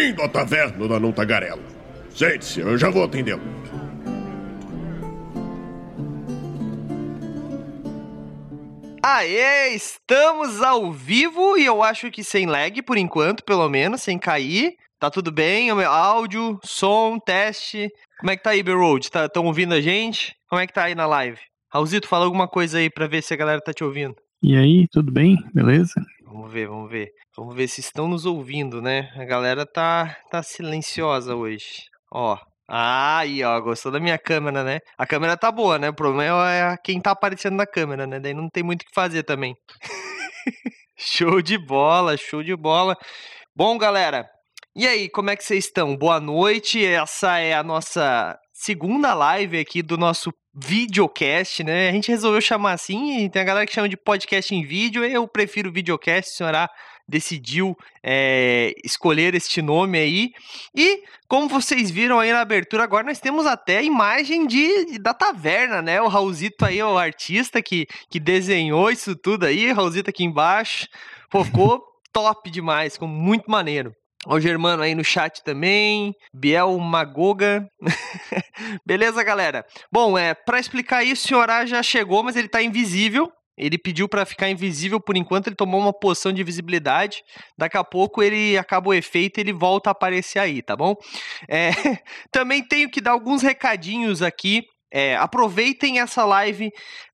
Bem-vindo à taverna da Não Tagarela. Sente-se, eu já vou atendê-lo. Aê, estamos ao vivo e eu acho que sem lag por enquanto, pelo menos, sem cair. Tá tudo bem? Áudio, som, teste. Como é que tá aí, B-Road? Tá, ouvindo a gente? Como é que tá aí na live? Raulzito, fala alguma coisa aí pra ver se a galera tá te ouvindo. E aí, tudo bem? Beleza? Vamos ver, vamos ver. Vamos ver se estão nos ouvindo, né? A galera tá, tá silenciosa hoje. Ó. Ah, aí, ó, gostou da minha câmera, né? A câmera tá boa, né? O problema é quem tá aparecendo na câmera, né? Daí não tem muito o que fazer também. show de bola, show de bola. Bom, galera, e aí, como é que vocês estão? Boa noite. Essa é a nossa segunda live aqui do nosso videocast, né? A gente resolveu chamar assim, tem a galera que chama de podcast em vídeo, eu prefiro videocast, a senhora decidiu é, escolher este nome aí. E, como vocês viram aí na abertura, agora nós temos até a imagem de, da taverna, né? O Raulzito aí, o artista que, que desenhou isso tudo aí, Raulzito aqui embaixo. Pô, ficou top demais, ficou muito maneiro. Ó, o Germano aí no chat também. Biel Magoga. Beleza, galera? Bom, é, para explicar isso, o senhor já chegou, mas ele tá invisível. Ele pediu para ficar invisível por enquanto, ele tomou uma poção de visibilidade. Daqui a pouco ele acaba o efeito e ele volta a aparecer aí, tá bom? É, também tenho que dar alguns recadinhos aqui é, aproveitem essa live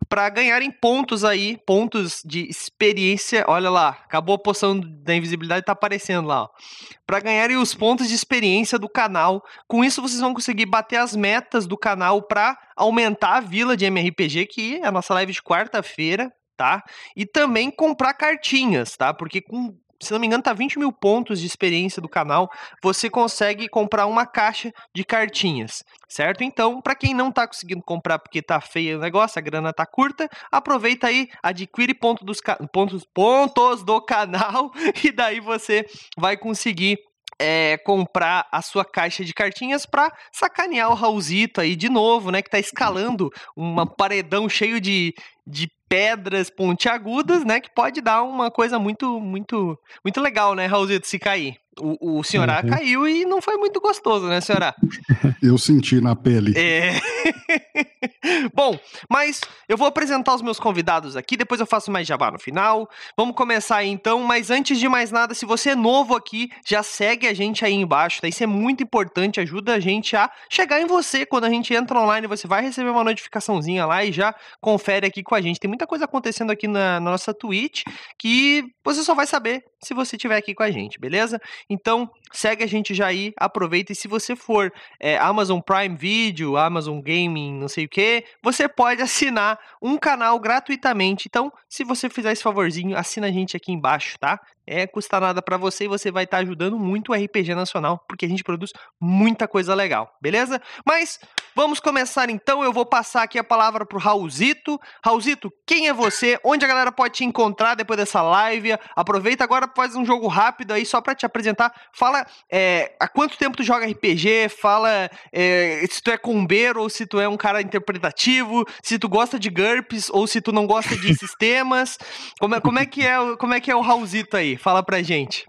para ganharem pontos aí, pontos de experiência. Olha lá, acabou a poção da invisibilidade, tá aparecendo lá. Para ganharem os pontos de experiência do canal. Com isso vocês vão conseguir bater as metas do canal para aumentar a vila de MRPG, que é a nossa live de quarta-feira, tá? E também comprar cartinhas, tá? Porque com se não me engano, tá 20 mil pontos de experiência do canal. Você consegue comprar uma caixa de cartinhas, certo? Então, para quem não tá conseguindo comprar porque tá feio o negócio, a grana tá curta, aproveita aí, adquire ponto dos pontos, pontos do canal e daí você vai conseguir é, comprar a sua caixa de cartinhas para sacanear o Raulzito aí de novo, né? Que tá escalando uma paredão cheio de, de pedras pontiagudas, né? Que pode dar uma coisa muito, muito, muito legal, né, Raulzito, se cair. O, o senhorá uhum. caiu e não foi muito gostoso, né, senhorá? Eu senti na pele. É. Bom, mas eu vou apresentar os meus convidados aqui, depois eu faço mais jabá no final. Vamos começar aí então, mas antes de mais nada, se você é novo aqui, já segue a gente aí embaixo, tá? Isso é muito importante, ajuda a gente a chegar em você. Quando a gente entra online, você vai receber uma notificaçãozinha lá e já confere aqui com a gente. Tem muita coisa acontecendo aqui na, na nossa Twitch que você só vai saber se você estiver aqui com a gente, beleza? Então, segue a gente já aí, aproveita. E se você for é, Amazon Prime Video, Amazon Gaming, não sei o que, você pode assinar um canal gratuitamente. Então, se você fizer esse favorzinho, assina a gente aqui embaixo, tá? É, custa nada para você e você vai estar tá ajudando muito o RPG Nacional, porque a gente produz muita coisa legal, beleza? Mas vamos começar então, eu vou passar aqui a palavra pro Raulzito. Raulzito, quem é você? Onde a galera pode te encontrar depois dessa live? Aproveita agora, faz um jogo rápido aí só para te apresentar. Fala é, há quanto tempo tu joga RPG, fala é, se tu é combeiro ou se tu é um cara interpretativo, se tu gosta de GURPS ou se tu não gosta de sistemas. Como é, como é, que, é, como é que é o Raulzito aí? Fala pra gente.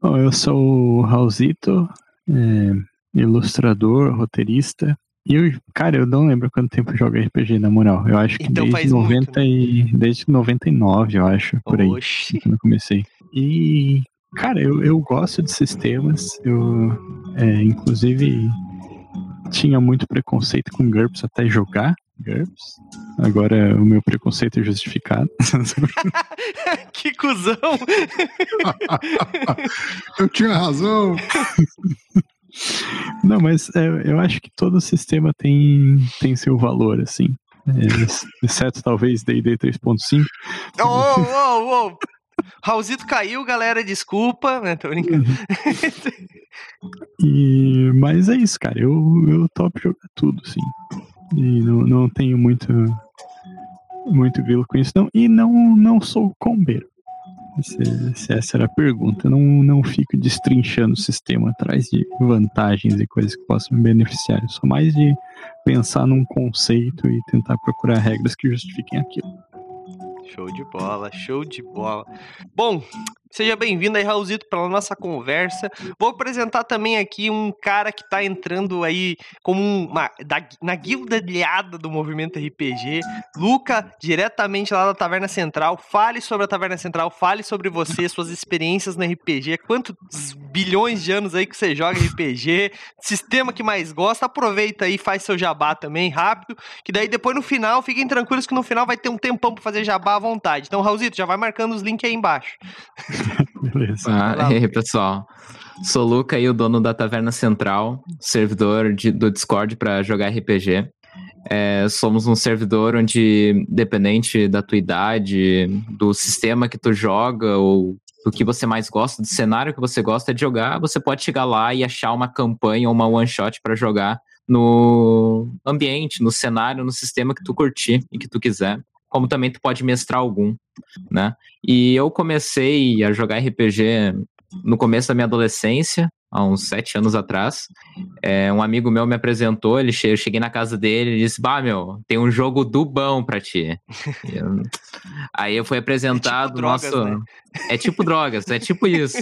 Bom, eu sou o Raulzito, é, ilustrador, roteirista. E eu, cara, eu não lembro quanto tempo eu jogo RPG, na moral. Eu acho que então desde 90 muito, e desde 99, eu acho, por aí. Quando eu comecei. E Cara, eu, eu gosto de sistemas. Eu, é, inclusive, tinha muito preconceito com GURPS até jogar GURPS. Agora o meu preconceito é justificado. que cuzão! eu tinha razão! Não, mas é, eu acho que todo sistema tem, tem seu valor, assim. É, exceto talvez D&D 3.5. Oh, oh, oh! Raulzito caiu, galera, desculpa, né? Tô brincando. e, mas é isso, cara. Eu, eu topo jogar tudo, sim. E não, não tenho muito muito grilo com isso, não. E não, não sou combeiro. Se, se, essa era a pergunta. Não, não fico destrinchando o sistema atrás de vantagens e coisas que possam me beneficiar. Eu sou mais de pensar num conceito e tentar procurar regras que justifiquem aquilo. Show de bola, show de bola. Bom, Seja bem-vindo aí, Raulzito, pela nossa conversa. Vou apresentar também aqui um cara que tá entrando aí como uma, da, na guilda guilda do movimento RPG. Luca, diretamente lá da Taverna Central. Fale sobre a Taverna Central, fale sobre você, suas experiências no RPG. Quantos bilhões de anos aí que você joga RPG? Sistema que mais gosta? Aproveita aí, faz seu jabá também, rápido. Que daí depois no final, fiquem tranquilos que no final vai ter um tempão pra fazer jabá à vontade. Então, Raulzito, já vai marcando os links aí embaixo. Beleza. Ah, e aí, pessoal. Sou o Luca aí, o dono da Taverna Central, servidor de, do Discord para jogar RPG. É, somos um servidor onde, dependente da tua idade, do sistema que tu joga ou do que você mais gosta, do cenário que você gosta de jogar, você pode chegar lá e achar uma campanha ou uma one shot para jogar no ambiente, no cenário, no sistema que tu curtir e que tu quiser. Como também tu pode mestrar algum, né? E eu comecei a jogar RPG no começo da minha adolescência, há uns sete anos atrás. É, um amigo meu me apresentou, ele che eu cheguei na casa dele e disse: Bah, meu, tem um jogo do bom pra ti. eu... Aí eu fui apresentado. É tipo drogas, nosso... né? É tipo drogas, é tipo isso.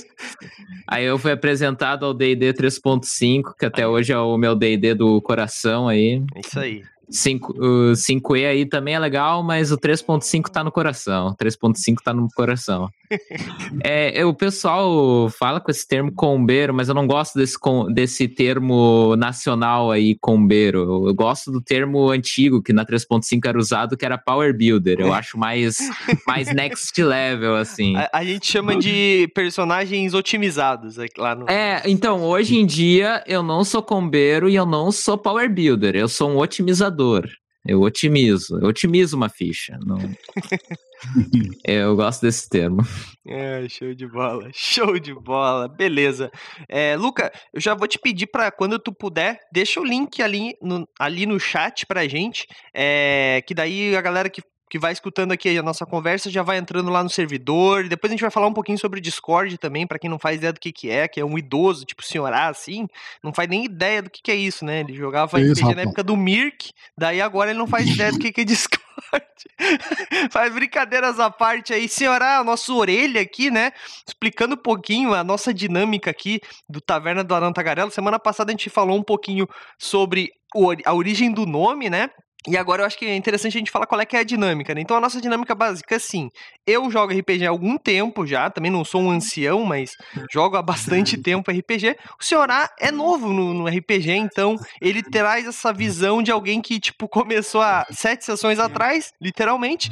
Aí eu fui apresentado ao DD 3.5, que até hoje é o meu DD do coração aí. Isso aí. 5, o 5E aí também é legal, mas o 3.5 tá no coração. O 3.5 tá no coração. é, o pessoal fala com esse termo combeiro, mas eu não gosto desse, desse termo nacional aí, combeiro. Eu gosto do termo antigo, que na 3.5 era usado, que era Power Builder. Eu acho mais, mais next level, assim. A, a, gente chama de personagens otimizados lá no. É, então, hoje em dia eu não sou combeiro e eu não sou Power Builder. Eu sou um otimizador. Eu otimizo. Eu otimizo uma ficha. Não... eu gosto desse termo. É, show de bola. Show de bola. Beleza. É, Luca, eu já vou te pedir para quando tu puder, deixa o link ali no, ali no chat pra gente. É, que daí a galera que que vai escutando aqui a nossa conversa já vai entrando lá no servidor. Depois a gente vai falar um pouquinho sobre Discord também, para quem não faz ideia do que, que é, que é um idoso, tipo senhorá, assim, não faz nem ideia do que, que é isso, né? Ele jogava isso, RPG na época do Mirk, daí agora ele não faz ideia do que, que é Discord. faz brincadeiras à parte aí. Senhorá, a nossa orelha aqui, né? Explicando um pouquinho a nossa dinâmica aqui do Taverna do Arão. Semana passada a gente falou um pouquinho sobre a origem do nome, né? E agora eu acho que é interessante a gente falar qual é que é a dinâmica, né? Então a nossa dinâmica básica é assim, eu jogo RPG há algum tempo já, também não sou um ancião, mas jogo há bastante uhum. tempo RPG. O senhor A é novo no, no, RPG, então ele traz essa visão de alguém que, tipo, começou há sete sessões atrás, literalmente.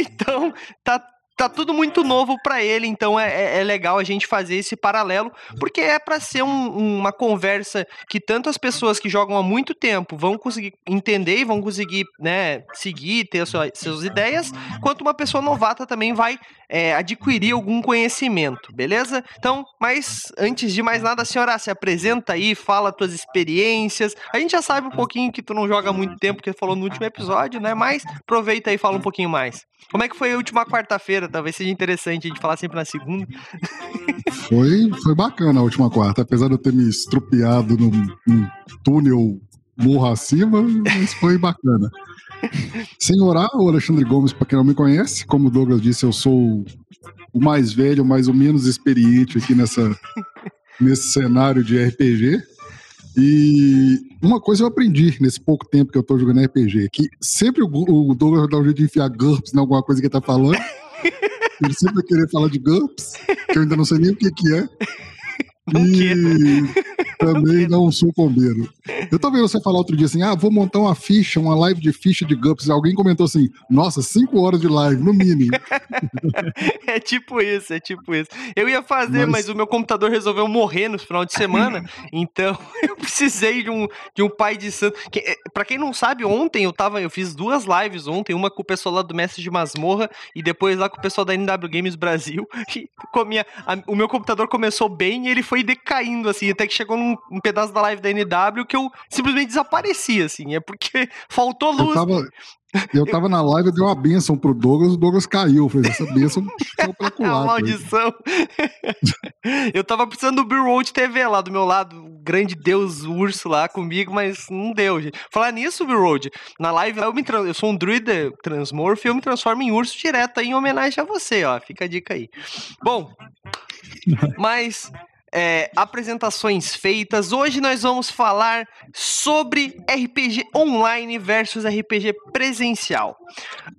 então tá tá tudo muito novo para ele, então é, é, é, legal a gente fazer esse paralelo, porque é para ser um, uma conversa que tanto as pessoas que jogam há muito tempo vão conseguir entender e vão conseguir, né, seguir, ter suas, suas ideias, quanto uma pessoa novata também vai é, adquirir algum conhecimento, beleza? Então, mas antes de mais nada, senhora, se apresenta aí, fala tuas experiências. A gente já sabe um pouquinho que tu não joga há muito tempo, que falou no último episódio, né? Mas aproveita aí e fala um pouquinho mais. Como é que foi a última quarta-feira? Talvez seja interessante a gente falar sempre na segunda. Foi, foi bacana a última quarta, apesar de eu ter me estrupiado num, num túnel morro acima, mas foi bacana. Senhorá, o Alexandre Gomes, para quem não me conhece, como o Douglas disse, eu sou o mais velho, mas o menos experiente aqui nessa, nesse cenário de RPG. E uma coisa eu aprendi nesse pouco tempo que eu tô jogando RPG, que sempre o, o Douglas dá um jeito de enfiar GURPS em alguma coisa que ele tá falando. Ele sempre vai querer falar de GURPS, que eu ainda não sei nem o que, que é. Não e também não sou combeiro. Eu tô vendo você falar outro dia assim: ah, vou montar uma ficha, uma live de ficha de GUPS. Alguém comentou assim: nossa, cinco horas de live, no mínimo. é tipo isso, é tipo isso. Eu ia fazer, mas... mas... o meu computador resolveu morrer no final de semana, então eu precisei de um, de um pai de santo. Que, eh, pra quem não sabe, ontem eu tava, eu fiz duas lives ontem, uma com o pessoal lá do Mestre de Masmorra e depois lá com o pessoal da NW Games Brasil. E comia, a, o meu computador começou bem e ele foi foi decaindo, assim, até que chegou num um pedaço da live da NW que eu simplesmente desapareci, assim, é porque faltou luz. Eu tava, eu tava na live, eu dei uma benção pro Douglas, o Douglas caiu. Fez essa benção culatra. É uma maldição. eu tava precisando do Bill Road TV lá do meu lado, o grande deus urso lá comigo, mas não deu, gente. Falar nisso, Bill Road, na live eu, me trans... eu sou um druida transmorph e eu me transformo em urso direto aí, em homenagem a você, ó. Fica a dica aí. Bom, Mas é, apresentações feitas. Hoje nós vamos falar sobre RPG online versus RPG presencial.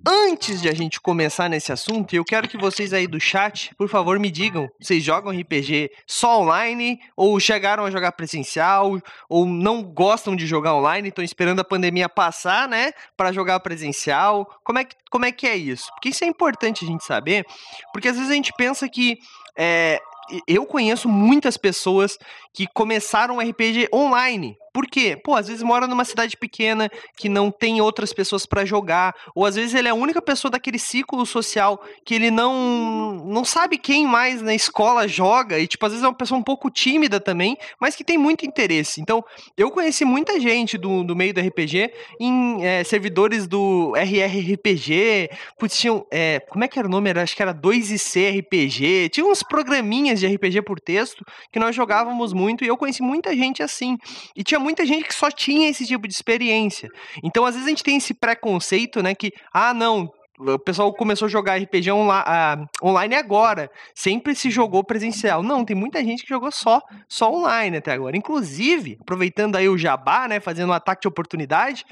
Antes de a gente começar nesse assunto, eu quero que vocês aí do chat, por favor, me digam: vocês jogam RPG só online ou chegaram a jogar presencial ou não gostam de jogar online, estão esperando a pandemia passar, né, para jogar presencial? Como é que como é que é isso? Porque isso é importante a gente saber, porque às vezes a gente pensa que é, eu conheço muitas pessoas que começaram RPG online. Por quê? Pô, às vezes mora numa cidade pequena que não tem outras pessoas para jogar, ou às vezes ele é a única pessoa daquele ciclo social que ele não não sabe quem mais na escola joga e tipo às vezes é uma pessoa um pouco tímida também, mas que tem muito interesse. Então, eu conheci muita gente do, do meio do RPG em é, servidores do RRRPG, putz, tinham, é, como é que era o nome? Era, acho que era 2IC RPG, tinha uns programinhas de RPG por texto que nós jogávamos muito e eu conheci muita gente assim. E tinha muita gente que só tinha esse tipo de experiência. Então, às vezes, a gente tem esse preconceito, né? Que, ah, não, o pessoal começou a jogar RPG uh, online agora. Sempre se jogou presencial. Não, tem muita gente que jogou só, só online até agora. Inclusive, aproveitando aí o jabá, né? Fazendo um ataque de oportunidade.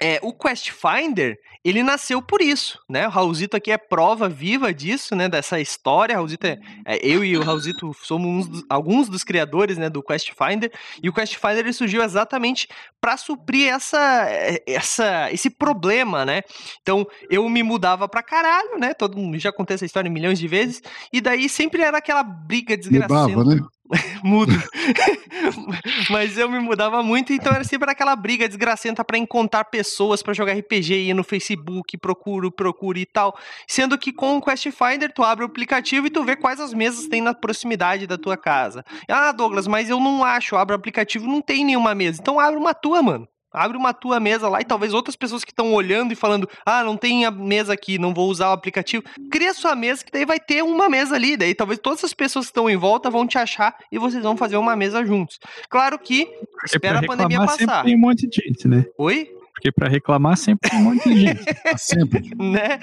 É, o Quest Finder, ele nasceu por isso, né? O Raulzito aqui é prova viva disso, né? Dessa história. Raulzito é, é eu e o Raulzito somos dos, alguns dos criadores, né? Do Quest Finder. E o Quest Finder ele surgiu exatamente para suprir essa, essa, esse problema, né? Então eu me mudava pra caralho, né? Todo mundo já contei essa história milhões de vezes. E daí sempre era aquela briga desgraçada. Mudava, né? Mudo. Mas eu me mudava muito, então era sempre aquela briga desgracenta para encontrar pessoas para jogar RPG, ia no Facebook, procuro, procuro e tal. Sendo que com o Quest Finder tu abre o aplicativo e tu vê quais as mesas tem na proximidade da tua casa. Ah, Douglas, mas eu não acho, abre o aplicativo não tem nenhuma mesa. Então abre uma tua, mano. Abre uma tua mesa lá e talvez outras pessoas que estão olhando e falando: ah, não tem a mesa aqui, não vou usar o aplicativo. Cria sua mesa, que daí vai ter uma mesa ali. Daí talvez todas as pessoas que estão em volta vão te achar e vocês vão fazer uma mesa juntos. Claro que espera a pandemia passar. Tem um monte de gente, né? Oi? Porque para reclamar sempre tem um monte de gente. sempre. né?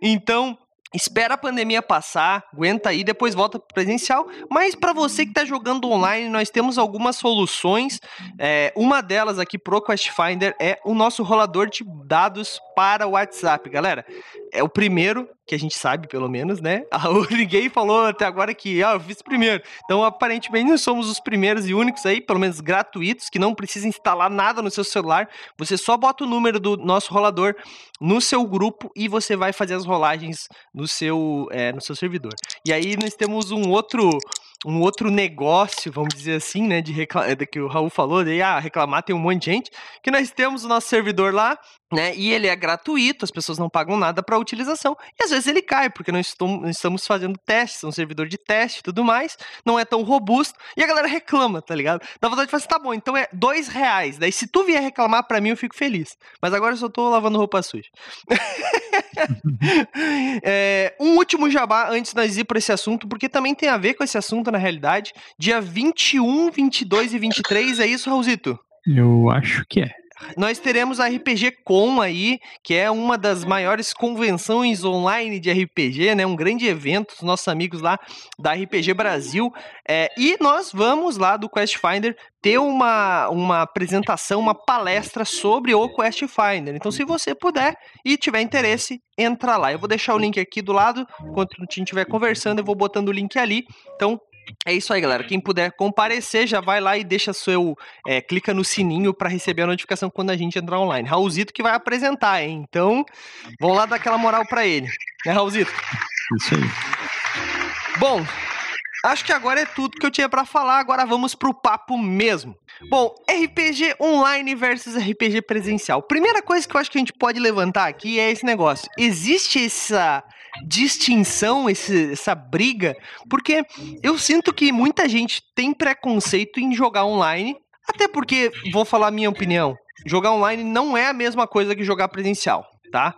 Então, Espera a pandemia passar, aguenta aí, depois volta pro presencial. Mas para você que está jogando online, nós temos algumas soluções. É, uma delas aqui pro Quest Finder é o nosso rolador de dados para o WhatsApp, galera. É o primeiro que a gente sabe, pelo menos, né? O ninguém falou até agora que ah, eu fiz primeiro. Então, aparentemente, nós somos os primeiros e únicos aí, pelo menos gratuitos, que não precisa instalar nada no seu celular. Você só bota o número do nosso rolador no seu grupo e você vai fazer as rolagens no seu, é, no seu servidor. E aí nós temos um outro um outro negócio, vamos dizer assim, né, de, reclamar, que o Raul falou, de ah, reclamar tem um monte de gente, que nós temos o nosso servidor lá, né, e ele é gratuito, as pessoas não pagam nada para utilização, e às vezes ele cai, porque nós estamos fazendo testes, é um servidor de teste e tudo mais, não é tão robusto, e a galera reclama, tá ligado? Dá vontade de falar assim, tá bom, então é dois reais, daí se tu vier reclamar para mim eu fico feliz, mas agora eu só tô lavando roupa suja. é, um último jabá antes de nós ir para esse assunto, porque também tem a ver com esse assunto na realidade. Dia 21, 22 e 23, é isso, Raulzito? Eu acho que é. Nós teremos a RPG Com aí, que é uma das maiores convenções online de RPG, né? Um grande evento, os nossos amigos lá da RPG Brasil. É, e nós vamos lá do Quest Finder ter uma, uma apresentação, uma palestra sobre o Quest Finder. Então, se você puder e tiver interesse, entra lá. Eu vou deixar o link aqui do lado, enquanto a gente estiver conversando, eu vou botando o link ali. Então, é isso aí, galera. Quem puder comparecer, já vai lá e deixa seu. É, clica no sininho para receber a notificação quando a gente entrar online. Raulzito que vai apresentar, hein? Então, vamos lá dar aquela moral para ele. Né, Raulzito? Isso aí. Bom, acho que agora é tudo que eu tinha para falar. Agora vamos pro papo mesmo. Bom, RPG online versus RPG presencial. Primeira coisa que eu acho que a gente pode levantar aqui é esse negócio. Existe essa distinção, esse, essa briga, porque eu sinto que muita gente tem preconceito em jogar online, até porque, vou falar a minha opinião, jogar online não é a mesma coisa que jogar presencial, tá?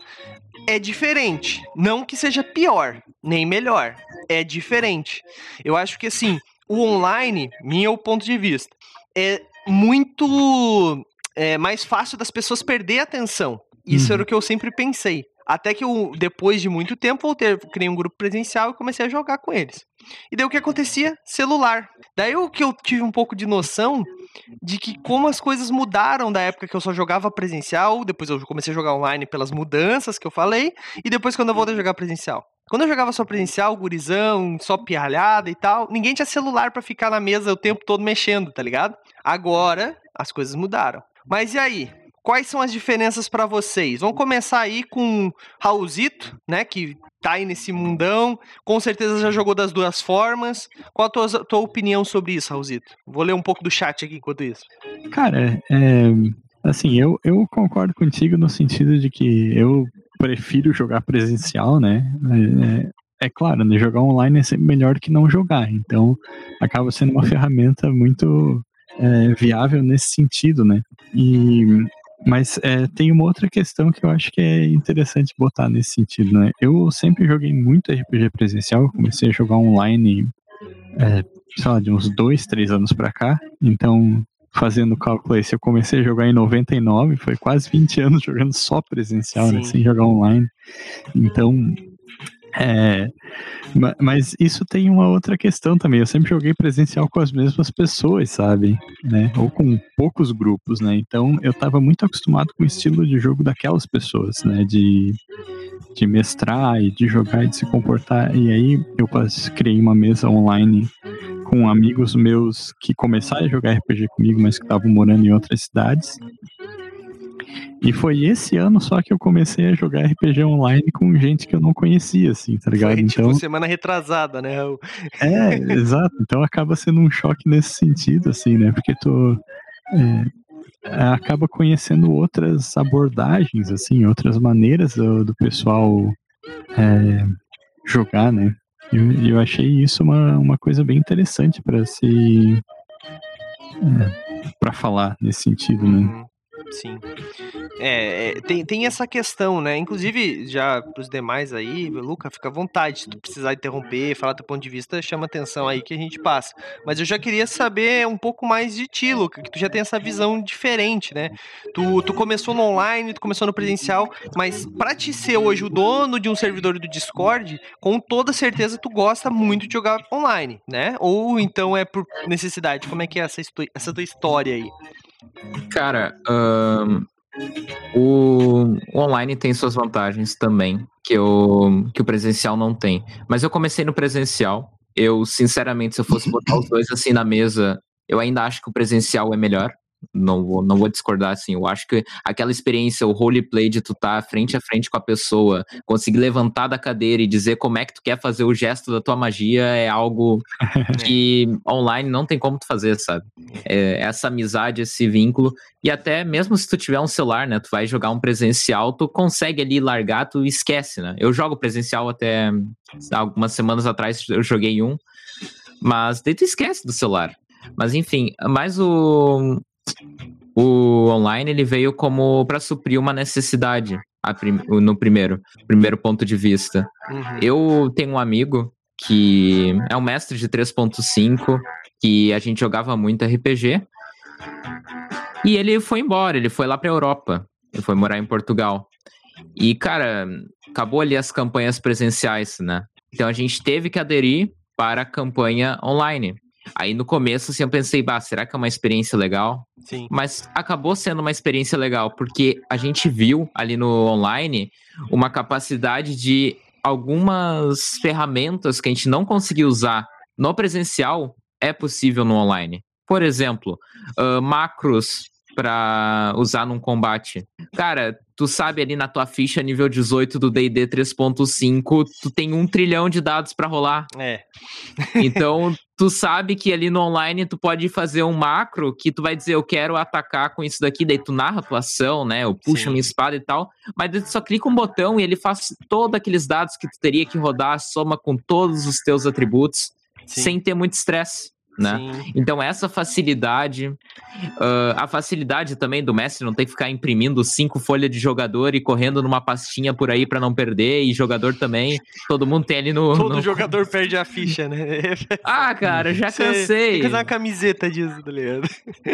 É diferente. Não que seja pior, nem melhor. É diferente. Eu acho que assim, o online, meu ponto de vista, é muito é, mais fácil das pessoas perder a atenção. Isso uhum. era o que eu sempre pensei. Até que eu, depois de muito tempo, voltei, criei um grupo presencial e comecei a jogar com eles. E daí o que acontecia? Celular. Daí o que eu tive um pouco de noção de que como as coisas mudaram da época que eu só jogava presencial, depois eu comecei a jogar online pelas mudanças que eu falei, e depois quando eu voltei a jogar presencial. Quando eu jogava só presencial, gurizão, só pialhada e tal, ninguém tinha celular para ficar na mesa o tempo todo mexendo, tá ligado? Agora, as coisas mudaram. Mas e aí? Quais são as diferenças para vocês? Vamos começar aí com Raulzito, né, que tá aí nesse mundão, com certeza já jogou das duas formas. Qual a tua, tua opinião sobre isso, Raulzito? Vou ler um pouco do chat aqui enquanto isso. Cara, é, assim, eu, eu concordo contigo no sentido de que eu prefiro jogar presencial, né? É, é claro, né, jogar online é sempre melhor que não jogar, então acaba sendo uma ferramenta muito é, viável nesse sentido, né? E mas é, tem uma outra questão que eu acho que é interessante botar nesse sentido, né? Eu sempre joguei muito RPG presencial, comecei a jogar online, é, sei lá, de uns dois, três anos pra cá. Então, fazendo cálculo aí, se eu comecei a jogar em 99, foi quase 20 anos jogando só presencial, né? Sem jogar online. Então, é, mas isso tem uma outra questão também. Eu sempre joguei presencial com as mesmas pessoas, sabe? Né? Ou com poucos grupos, né? Então eu estava muito acostumado com o estilo de jogo daquelas pessoas, né? De, de mestrar e de jogar e de se comportar. E aí eu criei uma mesa online com amigos meus que começaram a jogar RPG comigo, mas que estavam morando em outras cidades. E foi esse ano só que eu comecei a jogar RPG online com gente que eu não conhecia, assim, tá ligado? Foi, tipo, então, semana retrasada, né? É, exato. Então acaba sendo um choque nesse sentido, assim, né? Porque tu é, acaba conhecendo outras abordagens, assim, outras maneiras do, do pessoal é, jogar, né? E eu, eu, achei isso uma, uma coisa bem interessante para se. É, para falar nesse sentido, né? Sim. É, é, tem, tem essa questão, né? Inclusive, já pros demais aí, Luca, fica à vontade. Se tu precisar interromper, falar teu ponto de vista, chama atenção aí que a gente passa. Mas eu já queria saber um pouco mais de ti, Luca, que tu já tem essa visão diferente, né? Tu, tu começou no online, tu começou no presencial, mas pra te ser hoje o dono de um servidor do Discord, com toda certeza tu gosta muito de jogar online, né? Ou então é por necessidade? Como é que é essa, essa tua história aí? Cara, um, o, o online tem suas vantagens também, que, eu, que o presencial não tem. Mas eu comecei no presencial. Eu, sinceramente, se eu fosse botar os dois assim na mesa, eu ainda acho que o presencial é melhor não vou, não vou discordar assim. Eu acho que aquela experiência, o roleplay de tu estar tá frente a frente com a pessoa, conseguir levantar da cadeira e dizer como é que tu quer fazer o gesto da tua magia é algo que online não tem como tu fazer, sabe? É, essa amizade, esse vínculo. E até mesmo se tu tiver um celular, né? Tu vai jogar um presencial, tu consegue ali largar, tu esquece, né? Eu jogo presencial até algumas semanas atrás, eu joguei um. Mas daí tu esquece do celular. Mas enfim, mais o, o online ele veio como para suprir uma necessidade prim no primeiro, primeiro ponto de vista. Uhum. Eu tenho um amigo que é um mestre de 3.5, que a gente jogava muito RPG. E ele foi embora, ele foi lá para Europa. Ele foi morar em Portugal. E, cara, acabou ali as campanhas presenciais, né? Então a gente teve que aderir para a campanha online. Aí no começo, assim, eu pensei, bah, será que é uma experiência legal? Sim. Mas acabou sendo uma experiência legal, porque a gente viu ali no online uma capacidade de algumas ferramentas que a gente não conseguiu usar no presencial é possível no online. Por exemplo, uh, macros para usar num combate. Cara, tu sabe ali na tua ficha nível 18 do D&D 3.5, tu tem um trilhão de dados para rolar. É. então, tu sabe que ali no online tu pode fazer um macro que tu vai dizer, eu quero atacar com isso daqui, daí tu narra a tua ação, né? Eu puxo Sim. minha espada e tal, mas tu só clica um botão e ele faz todos aqueles dados que tu teria que rodar, soma com todos os teus atributos, Sim. sem ter muito estresse né? Sim. Então essa facilidade, uh, a facilidade também do mestre não ter que ficar imprimindo cinco folhas de jogador e correndo numa pastinha por aí para não perder e jogador também, todo mundo tem ali no todo no... jogador perde a ficha, né? ah, cara, já cansei. Tem que uma camiseta disso, tá ligado?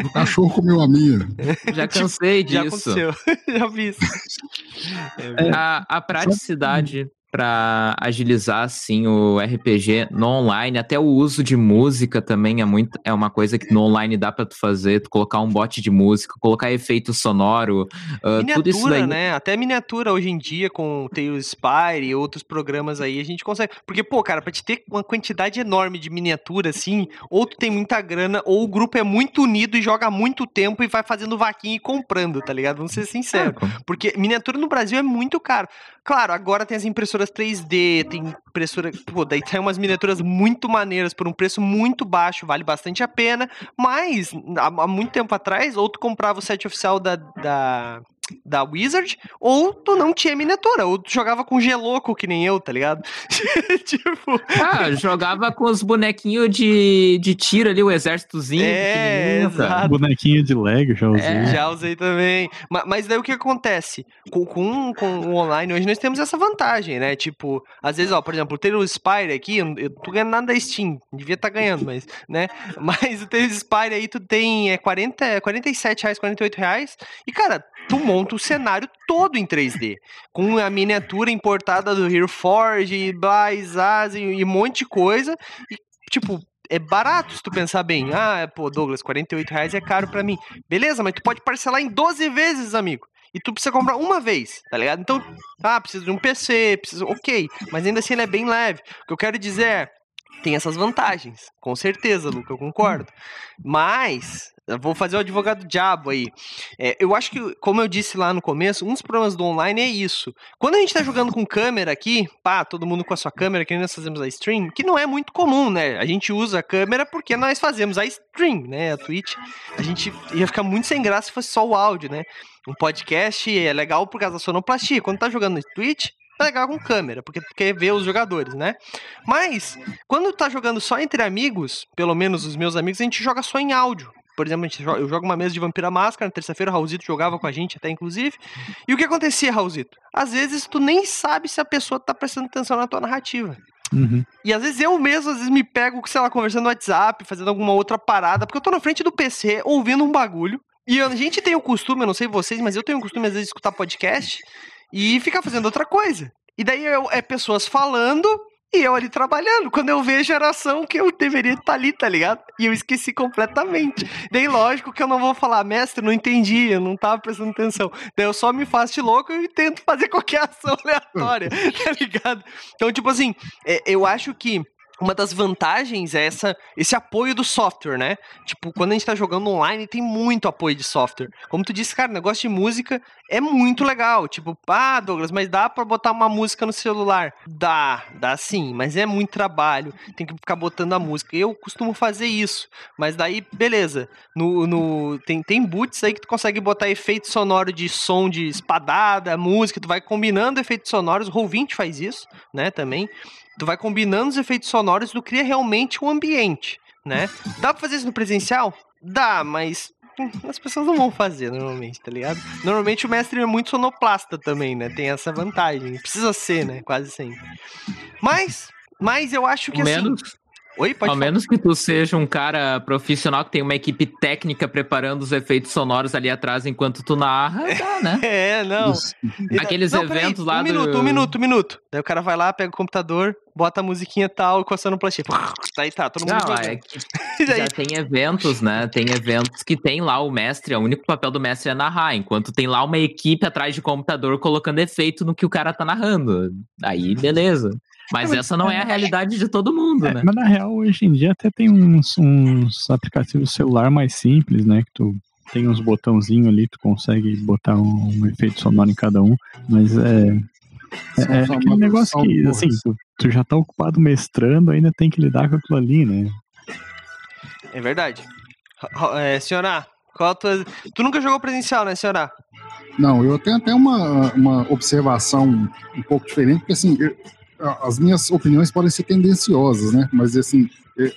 O cachorro comeu a minha. Já cansei disso. Já aconteceu, já vi isso. É, a, a praticidade para agilizar assim o RPG no online, até o uso de música também é muito é uma coisa que no online dá para tu fazer, tu colocar um bot de música, colocar efeito sonoro, uh, tudo isso daí. né? Até miniatura hoje em dia com o Tails Spire e outros programas aí a gente consegue, porque pô, cara, para te ter uma quantidade enorme de miniatura assim, ou tu tem muita grana ou o grupo é muito unido e joga muito tempo e vai fazendo vaquinha e comprando, tá ligado? Vamos ser sinceros. É, porque miniatura no Brasil é muito caro. Claro, agora tem as impressoras 3D, tem impressora. Pô, daí tem umas miniaturas muito maneiras por um preço muito baixo, vale bastante a pena. Mas, há, há muito tempo atrás, ou tu comprava o set oficial da, da da Wizard, ou tu não tinha miniatura, ou tu jogava com geloco, que nem eu, tá ligado? tipo. Ah, jogava com os bonequinhos de, de tiro ali, o exércitozinho. É, exato. Bonequinho de Lego, já usei. É. Já usei também. Mas, mas, daí o que acontece? Com, com, com o online, hoje nós temos essa vantagem, né? Tipo, às vezes, ó, por exemplo, ter o Spire aqui, eu, eu tô ganhando nada da Steam, devia estar tá ganhando, mas, né? Mas o ter Spire aí, tu tem é, 40, 47 reais, 48 reais, e cara, tu monta o cenário todo em 3D, com a miniatura importada do Hero Forge, Blaze, e um monte de coisa, e tipo, é barato se tu pensar bem. Ah, pô, Douglas, 48 reais é caro para mim. Beleza, mas tu pode parcelar em 12 vezes, amigo. E tu precisa comprar uma vez, tá ligado? Então, ah, precisa de um PC, precisa. Ok, mas ainda assim ele é bem leve. O que eu quero dizer é. Tem essas vantagens, com certeza, Luca, eu concordo. Mas vou fazer o advogado diabo aí. É, eu acho que, como eu disse lá no começo, um dos problemas do online é isso. Quando a gente tá jogando com câmera aqui, pá, todo mundo com a sua câmera, que nós fazemos a stream, que não é muito comum, né? A gente usa a câmera porque nós fazemos a stream, né? A Twitch. A gente ia ficar muito sem graça se fosse só o áudio, né? Um podcast é legal por causa da sonoplastia. Quando tá jogando no Twitch, é legal com câmera, porque quer ver os jogadores, né? Mas, quando tá jogando só entre amigos, pelo menos os meus amigos, a gente joga só em áudio. Por exemplo, joga, eu jogo uma mesa de Vampira Máscara, na terça-feira o Raulzito jogava com a gente até, inclusive. E o que acontecia, Raulzito? Às vezes tu nem sabe se a pessoa tá prestando atenção na tua narrativa. Uhum. E às vezes eu mesmo, às vezes me pego, sei lá, conversando no WhatsApp, fazendo alguma outra parada, porque eu tô na frente do PC ouvindo um bagulho. E a gente tem o costume, eu não sei vocês, mas eu tenho o costume às vezes de escutar podcast e ficar fazendo outra coisa. E daí eu, é pessoas falando e eu ali trabalhando, quando eu vejo a geração que eu deveria estar ali, tá ligado? E eu esqueci completamente. Daí, lógico que eu não vou falar, mestre, não entendi, eu não tava prestando atenção. Daí eu só me faço de louco e tento fazer qualquer ação aleatória, tá ligado? Então, tipo assim, é, eu acho que uma das vantagens é essa, esse apoio do software, né? Tipo, quando a gente tá jogando online, tem muito apoio de software. Como tu disse, cara, negócio de música é muito legal. Tipo, ah, Douglas, mas dá para botar uma música no celular? Dá, dá sim, mas é muito trabalho. Tem que ficar botando a música. Eu costumo fazer isso, mas daí, beleza. No, no, tem, tem boots aí que tu consegue botar efeito sonoro de som de espadada, música, tu vai combinando efeitos sonoros. O Roll20 faz isso, né, também tu vai combinando os efeitos sonoros, tu cria realmente um ambiente, né? Dá pra fazer isso no presencial? Dá, mas hum, as pessoas não vão fazer normalmente, tá ligado? Normalmente o mestre é muito sonoplasta também, né? Tem essa vantagem. Precisa ser, né? Quase sempre. Mas, mas eu acho que Menos, assim. Oi, pode Ao falar. menos que tu seja um cara profissional que tem uma equipe técnica preparando os efeitos sonoros ali atrás enquanto tu narra, tá, né? É, não. Aqueles não, eventos lá um do... minuto, um minuto, um minuto. Daí o cara vai lá, pega o computador, bota a musiquinha tal, coçando o plastic. Daí tá, todo mundo Não, é que já tem eventos, né? Tem eventos que tem lá o mestre, o único papel do mestre é narrar, enquanto tem lá uma equipe atrás de computador colocando efeito no que o cara tá narrando. Aí, beleza. Mas essa não é a realidade de todo mundo, é, né? Mas na real, hoje em dia até tem uns, uns aplicativos celular mais simples, né? Que tu tem uns botãozinhos ali, tu consegue botar um, um efeito sonoro em cada um. Mas é, é, é aquele negócio que, assim, tu, tu, já tá ocupado mestrando, ainda tem que lidar com aquilo ali, né? É verdade. É, senhora, qual a tua... tu nunca jogou presencial, né, senhora? Não, eu tenho até uma, uma observação um pouco diferente, porque assim, eu, as minhas opiniões podem ser tendenciosas, né? Mas assim,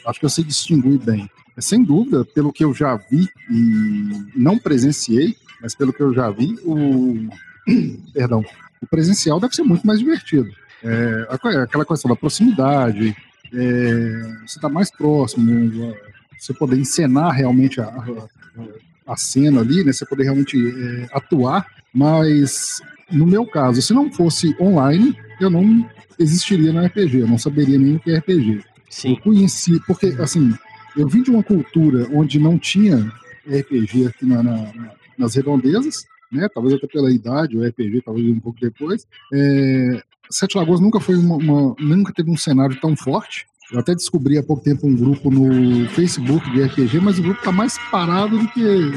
acho que eu sei distinguir bem. Sem dúvida, pelo que eu já vi e não presenciei, mas pelo que eu já vi, o perdão, o presencial deve ser muito mais divertido. É, aquela questão da proximidade, é, você está mais próximo, você poder encenar realmente a, a, a, cena ali, né? Você poder realmente é, atuar, mas no meu caso, se não fosse online, eu não existiria no RPG, eu não saberia nem o que é RPG. Sim. Eu conheci, porque assim, eu vim de uma cultura onde não tinha RPG aqui na, na, nas redondezas, né? Talvez até pela idade, o RPG talvez um pouco depois. É, Sete Lagoas nunca foi uma, uma, nunca teve um cenário tão forte. Eu até descobri há pouco tempo um grupo no Facebook de RPG, mas o grupo tá mais parado do que.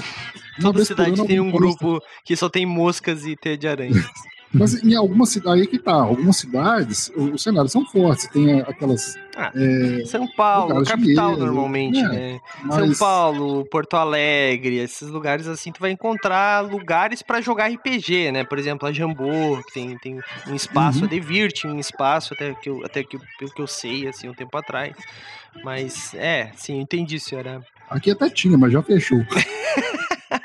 Toda cidade tem um grupo que só tem moscas e teia de aranha. Mas em algumas cidades, aí que tá, algumas cidades, os cenários são fortes, tem aquelas. Ah, é, São Paulo, capital normalmente, é, né? Mas... São Paulo, Porto Alegre, esses lugares assim, tu vai encontrar lugares para jogar RPG, né? Por exemplo, a Jambô, que tem, tem um espaço, uhum. a Devirt, um espaço, até que eu, até que, pelo que eu sei, assim, um tempo atrás. Mas, é, sim, entendi, senhora. Aqui até tinha, mas já fechou.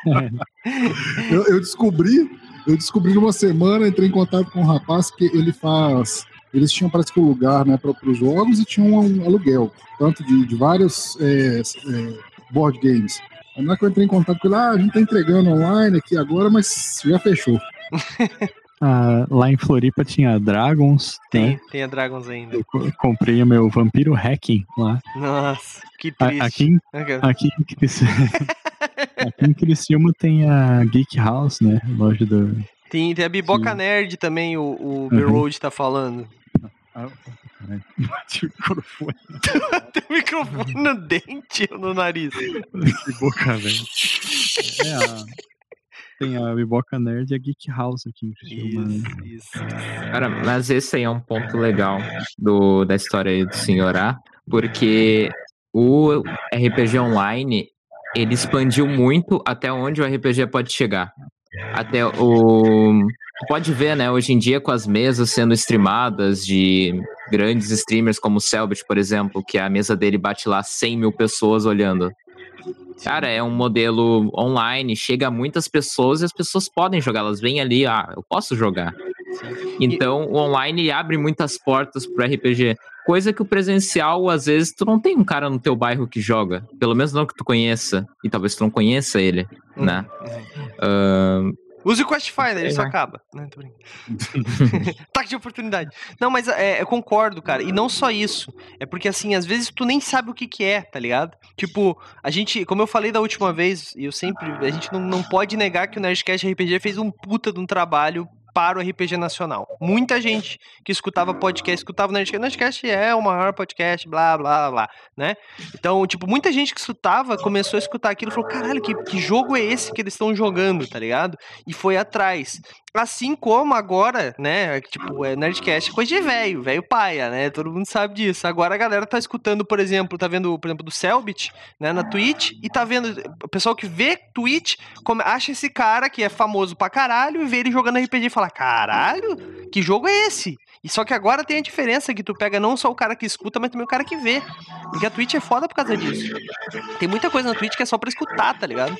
eu, eu descobri eu descobri numa semana, entrei em contato com um rapaz que ele faz. Eles tinham, parece que, um lugar né, para os jogos e tinham um aluguel, tanto de, de vários é, é, board games. Aí na que eu entrei em contato com ele, ah, a gente tá entregando online aqui agora, mas já fechou. Ah, lá em Floripa tinha Dragons. Tem, né? tem a Dragons ainda. Eu comprei o meu Vampiro Hacking lá. Nossa, que triste. Aqui, aqui, aqui, Aqui em Criciúma tem a Geek House, né? Loja do. Tem, tem a Biboca Sim. Nerd também, o, o uhum. Road tá falando. Ah, Bate o microfone. tem o microfone no dente ou no nariz? Biboca Nerd. É a. Tem a Biboca Nerd e a Geek House aqui em Criciúma. Né? Isso, isso. Cara, mas esse aí é um ponto legal do, da história aí do Senhorá, porque o RPG online ele expandiu muito até onde o RPG pode chegar. Até o. Pode ver, né? Hoje em dia, com as mesas sendo streamadas de grandes streamers como o Selbit, por exemplo, que a mesa dele bate lá 100 mil pessoas olhando. Cara, é um modelo online, chega a muitas pessoas e as pessoas podem jogar, elas vêm ali, ah, eu posso jogar. Então, o online abre muitas portas pro RPG. Coisa que o presencial, às vezes, tu não tem um cara no teu bairro que joga. Pelo menos não que tu conheça. E talvez tu não conheça ele, uhum. né? Uh, Use o Quest Finder, isso acaba. Não, tô de oportunidade. Não, mas é, eu concordo, cara. E não só isso. É porque, assim, às vezes tu nem sabe o que que é, tá ligado? Tipo, a gente, como eu falei da última vez, e eu sempre, a gente não, não pode negar que o Nerdcast RPG fez um puta de um trabalho para o RPG nacional. Muita gente que escutava podcast, escutava Nerdcast, Nerdcast é o maior podcast, blá, blá, blá, né? Então, tipo, muita gente que escutava começou a escutar aquilo e falou, caralho, que, que jogo é esse que eles estão jogando, tá ligado? E foi atrás. Assim como agora, né? Tipo, é Nerdcast é coisa de velho, velho paia, né? Todo mundo sabe disso. Agora a galera tá escutando, por exemplo, tá vendo, por exemplo, do Selbit, né, na Twitch, e tá vendo. O pessoal que vê Twitch acha esse cara que é famoso pra caralho e vê ele jogando RPG e fala: caralho, que jogo é esse? E só que agora tem a diferença que tu pega não só o cara que escuta, mas também o cara que vê. Porque a Twitch é foda por causa disso. Tem muita coisa na Twitch que é só pra escutar, tá ligado?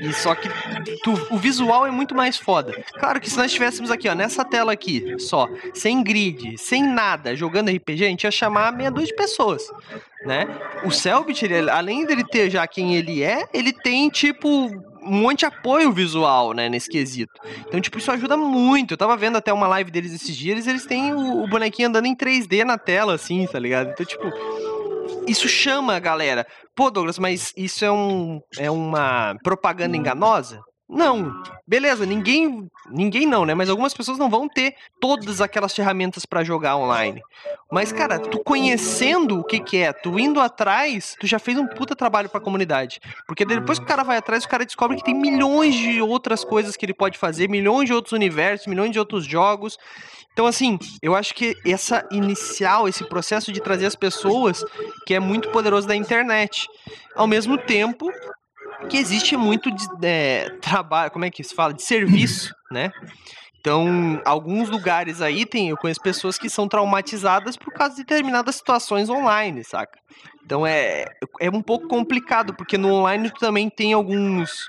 E só que tu, o visual é muito mais foda. Claro que se nós estivéssemos aqui, ó, nessa tela aqui, só, sem grid, sem nada, jogando RPG, a gente ia chamar meia dúzia de pessoas, né? O Selbit, além dele ter já quem ele é, ele tem, tipo, um monte de apoio visual, né, nesse quesito. Então, tipo, isso ajuda muito. Eu tava vendo até uma live deles esses dias, eles têm o, o bonequinho andando em 3D na tela, assim, tá ligado? Então, tipo, isso chama a galera. Pô, Douglas, mas isso é, um, é uma propaganda enganosa? Não. Beleza, ninguém. Ninguém não, né? Mas algumas pessoas não vão ter todas aquelas ferramentas para jogar online. Mas, cara, tu conhecendo o que, que é, tu indo atrás, tu já fez um puta trabalho pra comunidade. Porque depois que o cara vai atrás, o cara descobre que tem milhões de outras coisas que ele pode fazer, milhões de outros universos, milhões de outros jogos. Então, assim, eu acho que essa inicial, esse processo de trazer as pessoas, que é muito poderoso da internet. Ao mesmo tempo, que existe muito de é, trabalho, como é que se fala? De serviço, né? Então, alguns lugares aí tem, eu conheço pessoas que são traumatizadas por causa de determinadas situações online, saca? Então é, é um pouco complicado, porque no online tu também tem alguns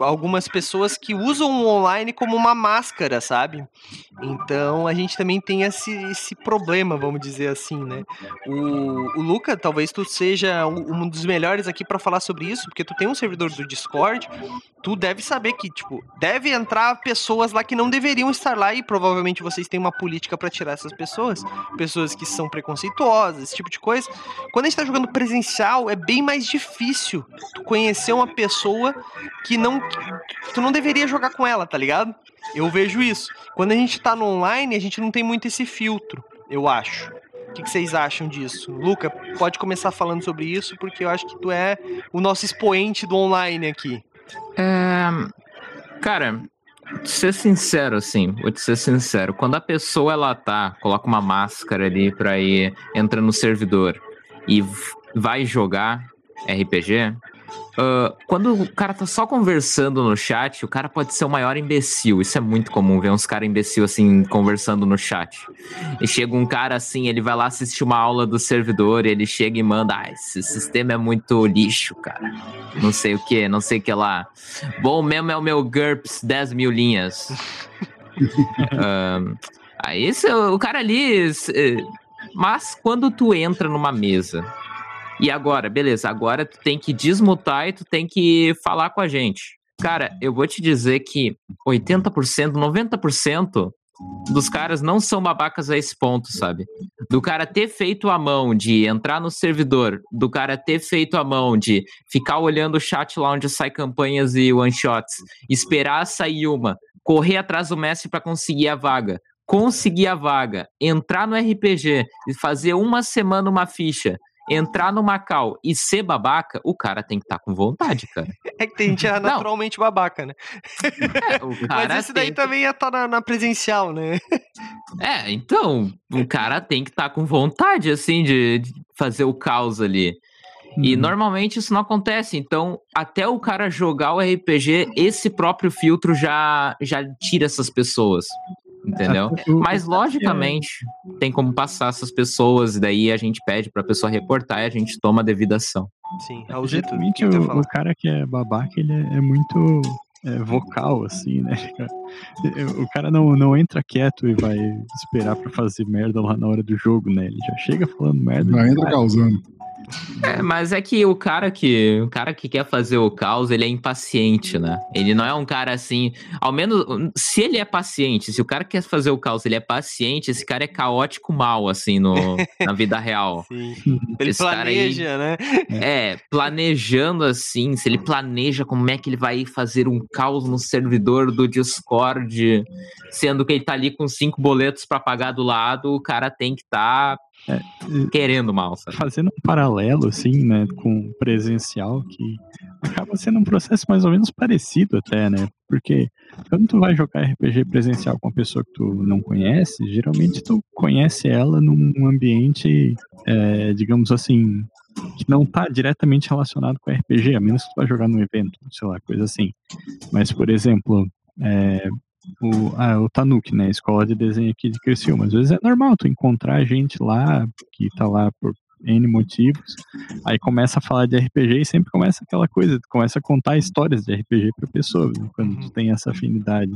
algumas pessoas que usam o online como uma máscara, sabe? Então a gente também tem esse, esse problema, vamos dizer assim, né? O, o Luca, talvez tu seja um dos melhores aqui para falar sobre isso, porque tu tem um servidor do Discord, tu deve saber que, tipo, deve entrar pessoas lá que não deveriam estar lá e provavelmente vocês têm uma política para tirar essas pessoas, pessoas que são preconceituosas, esse tipo de coisa. Quando a gente tá jogando presencial, é bem mais difícil tu conhecer uma pessoa que não tu não deveria jogar com ela, tá ligado? Eu vejo isso. Quando a gente tá no online, a gente não tem muito esse filtro, eu acho. O que, que vocês acham disso? Luca, pode começar falando sobre isso, porque eu acho que tu é o nosso expoente do online aqui. É... Cara, ser sincero, assim, vou te ser sincero. Quando a pessoa ela tá, coloca uma máscara ali pra ir, entra no servidor e vai jogar RPG, Uh, quando o cara tá só conversando no chat, o cara pode ser o maior imbecil. Isso é muito comum, ver uns caras imbecil assim conversando no chat. E chega um cara assim, ele vai lá assistir uma aula do servidor, e ele chega e manda: ah, esse sistema é muito lixo, cara. Não sei o que, não sei o que lá. Bom mesmo é o meu GURPS 10 mil linhas. uh, aí o cara ali. Mas quando tu entra numa mesa e agora, beleza, agora tu tem que desmutar e tu tem que falar com a gente. Cara, eu vou te dizer que 80%, 90% dos caras não são babacas a esse ponto, sabe? Do cara ter feito a mão de entrar no servidor, do cara ter feito a mão de ficar olhando o chat lá onde sai campanhas e one-shots, esperar sair uma, correr atrás do mestre para conseguir a vaga, conseguir a vaga, entrar no RPG e fazer uma semana uma ficha, entrar no Macau e ser babaca, o cara tem que estar tá com vontade, cara. É que tem gente é naturalmente babaca, né? É, Mas esse daí também ia estar tá na, na, presencial, né? É, então, o cara tem que estar tá com vontade, assim, de, de, fazer o caos ali. E hum. normalmente isso não acontece. Então, até o cara jogar o RPG, esse próprio filtro já, já tira essas pessoas entendeu? Mas logicamente tem como passar essas pessoas e daí a gente pede para a pessoa reportar e a gente toma a devida ação. Sim, geralmente o, o, cara que é babaca ele é, é muito é, vocal assim, né? O cara não, não entra quieto e vai esperar para fazer merda lá na hora do jogo, né? Ele já chega falando merda. Já entra causando. É, mas é que o cara que o cara que quer fazer o caos, ele é impaciente, né? Ele não é um cara assim, ao menos se ele é paciente, se o cara quer fazer o caos, ele é paciente, esse cara é caótico mal assim no, na vida real. Sim. Ele esse planeja, aí, né? É, planejando assim, se ele planeja como é que ele vai fazer um caos no servidor do Discord, sendo que ele tá ali com cinco boletos para pagar do lado, o cara tem que estar tá é, querendo mal? Fazendo um paralelo, assim, né, com presencial, que acaba sendo um processo mais ou menos parecido até, né? Porque quando tu vai jogar RPG presencial com uma pessoa que tu não conhece, geralmente tu conhece ela num ambiente, é, digamos assim, que não está diretamente relacionado com RPG, a menos que tu vá jogar num evento, sei lá, coisa assim. Mas, por exemplo, é, o, ah, o Tanuki, né? Escola de desenho aqui de Criciúma. Às vezes é normal tu encontrar gente lá que tá lá por N motivos. Aí começa a falar de RPG e sempre começa aquela coisa, tu começa a contar histórias de RPG pra pessoa, né, quando tu uhum. tem essa afinidade.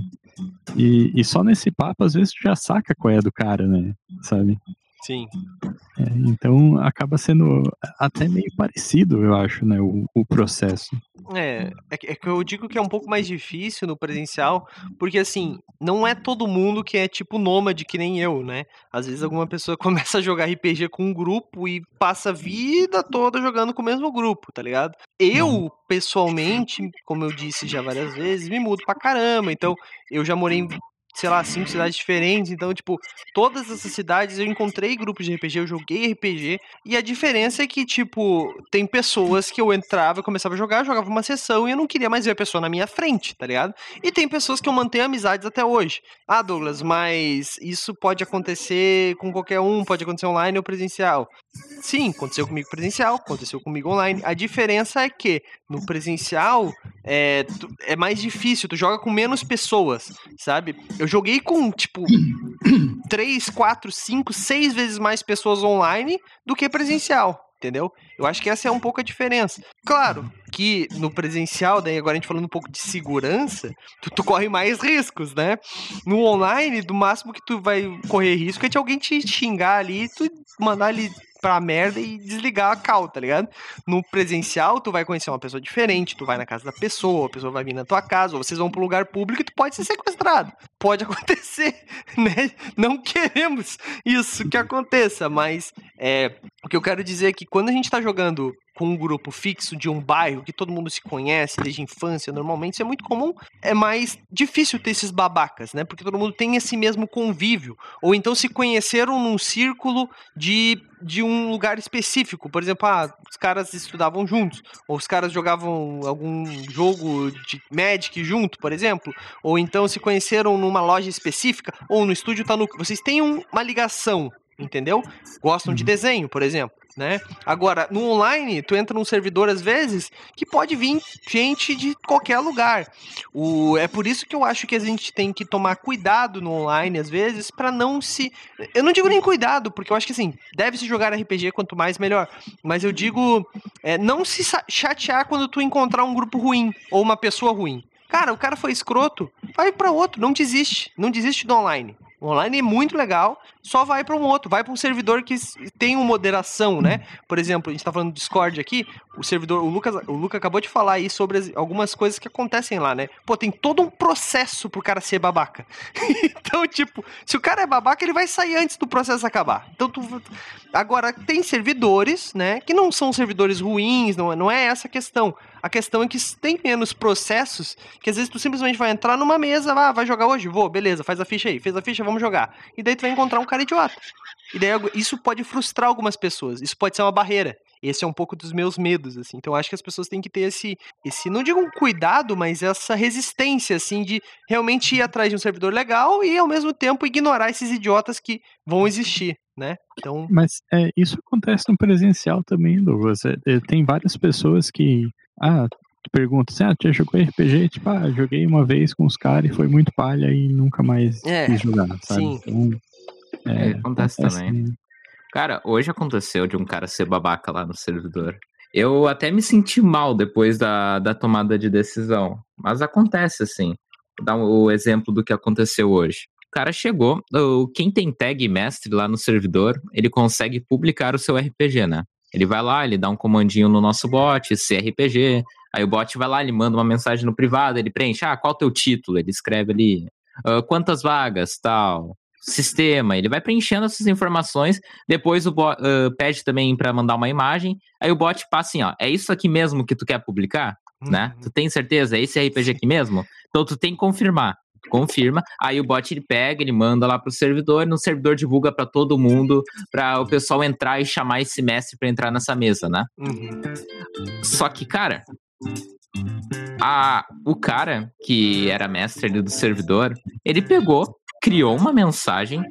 E, e só nesse papo, às vezes, tu já saca qual é do cara, né? Sabe? Sim. É, então acaba sendo até meio parecido, eu acho, né, o, o processo. É, é que, é que eu digo que é um pouco mais difícil no presencial, porque assim, não é todo mundo que é tipo nômade que nem eu, né? Às vezes alguma pessoa começa a jogar RPG com um grupo e passa a vida toda jogando com o mesmo grupo, tá ligado? Eu, uhum. pessoalmente, como eu disse já várias vezes, me mudo pra caramba, então eu já morei em sei lá, cinco cidades diferentes. Então, tipo, todas essas cidades eu encontrei grupos de RPG, eu joguei RPG. E a diferença é que, tipo, tem pessoas que eu entrava, começava a jogar, jogava uma sessão e eu não queria mais ver a pessoa na minha frente, tá ligado? E tem pessoas que eu mantenho amizades até hoje. Ah, Douglas, mas isso pode acontecer com qualquer um, pode acontecer online ou presencial. Sim, aconteceu comigo presencial, aconteceu comigo online. A diferença é que no presencial é, é mais difícil, tu joga com menos pessoas, sabe? Eu joguei com, tipo, 3, 4, 5, 6 vezes mais pessoas online do que presencial. entendeu? Eu acho que essa é um pouco a diferença. Claro que no presencial, daí agora a gente falando um pouco de segurança, tu, tu corre mais riscos, né? No online, do máximo que tu vai correr risco é de alguém te xingar ali, tu mandar ele pra merda e desligar a cal, tá ligado? No presencial, tu vai conhecer uma pessoa diferente, tu vai na casa da pessoa, a pessoa vai vir na tua casa, ou vocês vão pro lugar público e tu pode ser sequestrado. Pode acontecer, né? Não queremos isso que aconteça, mas é, o que eu quero dizer é que quando a gente tá jogando com um grupo fixo de um bairro que todo mundo se conhece desde a infância, normalmente isso é muito comum, é mais difícil ter esses babacas, né? Porque todo mundo tem esse mesmo convívio. Ou então se conheceram num círculo de, de um lugar específico. Por exemplo, ah, os caras estudavam juntos, ou os caras jogavam algum jogo de Magic junto, por exemplo, ou então se conheceram numa loja específica, ou no estúdio tá no. Vocês têm uma ligação, entendeu? Gostam de uhum. desenho, por exemplo né? Agora, no online, tu entra num servidor às vezes que pode vir gente de qualquer lugar. O, é por isso que eu acho que a gente tem que tomar cuidado no online às vezes para não se Eu não digo nem cuidado, porque eu acho que assim, deve se jogar RPG quanto mais melhor, mas eu digo é, não se chatear quando tu encontrar um grupo ruim ou uma pessoa ruim. Cara, o cara foi escroto, vai para outro, não desiste, não desiste do online. O online é muito legal, só vai para um outro, vai para um servidor que tem uma moderação, né? Por exemplo, a gente está falando do Discord aqui, o servidor, o Lucas, o Lucas acabou de falar aí sobre as, algumas coisas que acontecem lá, né? Pô, tem todo um processo pro cara ser babaca. então, tipo, se o cara é babaca, ele vai sair antes do processo acabar. Então, tu, agora tem servidores, né, que não são servidores ruins, não, não é essa a questão. A questão é que tem menos processos, que às vezes tu simplesmente vai entrar numa mesa, ah, vai jogar hoje? Vou, beleza, faz a ficha aí, fez a ficha, vamos jogar. E daí tu vai encontrar um cara idiota. E daí isso pode frustrar algumas pessoas, isso pode ser uma barreira. Esse é um pouco dos meus medos, assim. Então eu acho que as pessoas têm que ter esse, esse, não digo um cuidado, mas essa resistência, assim, de realmente ir atrás de um servidor legal e ao mesmo tempo ignorar esses idiotas que vão existir, né? Então... Mas é, isso acontece no presencial também, Douglas. É, é, tem várias pessoas que ah, pergunta assim, ah, já jogou RPG? Tipo, ah, joguei uma vez com os caras e foi muito palha e nunca mais é, quis jogar, sabe? Sim. Então, é, acontece, acontece, também. Cara, hoje aconteceu de um cara ser babaca lá no servidor. Eu até me senti mal depois da, da tomada de decisão. Mas acontece, assim. Vou dar o exemplo do que aconteceu hoje. O cara chegou, quem tem tag mestre lá no servidor, ele consegue publicar o seu RPG, né? Ele vai lá, ele dá um comandinho no nosso bot, CRPG, aí o bot vai lá, ele manda uma mensagem no privado, ele preenche, ah, qual é o teu título? Ele escreve ali, uh, quantas vagas, tal, sistema, ele vai preenchendo essas informações, depois o bot uh, pede também para mandar uma imagem, aí o bot passa assim, ó, é isso aqui mesmo que tu quer publicar? Né? Uhum. Né? Tu tem certeza? É esse RPG aqui mesmo? Então tu tem que confirmar confirma, aí o bot ele pega, ele manda lá pro servidor, no servidor divulga para todo mundo, para o pessoal entrar e chamar esse mestre para entrar nessa mesa, né? Uhum. Só que, cara, a, o cara que era mestre ali do servidor, ele pegou, criou uma mensagem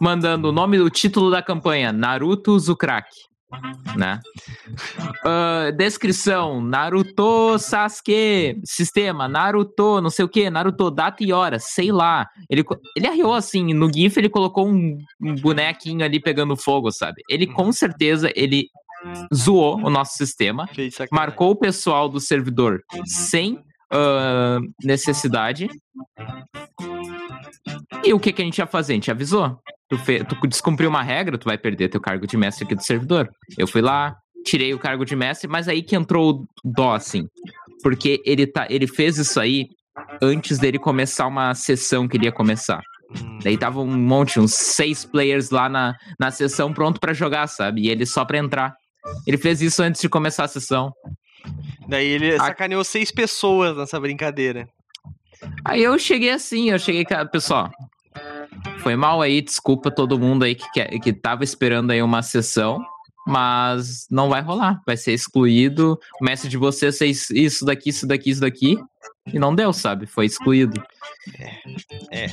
mandando o nome do título da campanha, Naruto Zukraki né? Uh, descrição: Naruto Sasuke, sistema, Naruto, não sei o que, Naruto, data e hora, sei lá. Ele, ele arriou assim, no GIF ele colocou um, um bonequinho ali pegando fogo, sabe? Ele com uhum. certeza ele zoou o nosso sistema, marcou o pessoal do servidor sem uh, necessidade. E o que, que a gente ia fazer? A gente avisou tu, fe, tu descumpriu uma regra, tu vai perder teu cargo de mestre aqui do servidor. Eu fui lá, tirei o cargo de mestre, mas aí que entrou o dó, assim. Porque ele, tá, ele fez isso aí antes dele começar uma sessão que ele ia começar. Hum. Daí tava um monte, uns seis players lá na, na sessão pronto para jogar, sabe? E ele só pra entrar. Ele fez isso antes de começar a sessão. Daí ele a... sacaneou seis pessoas nessa brincadeira. Aí eu cheguei assim, eu cheguei, pessoal, foi mal aí, desculpa todo mundo aí que, que tava esperando aí uma sessão, mas não vai rolar, vai ser excluído. O mestre de vocês fez isso daqui, isso daqui, isso daqui, e não deu, sabe? Foi excluído. É. é.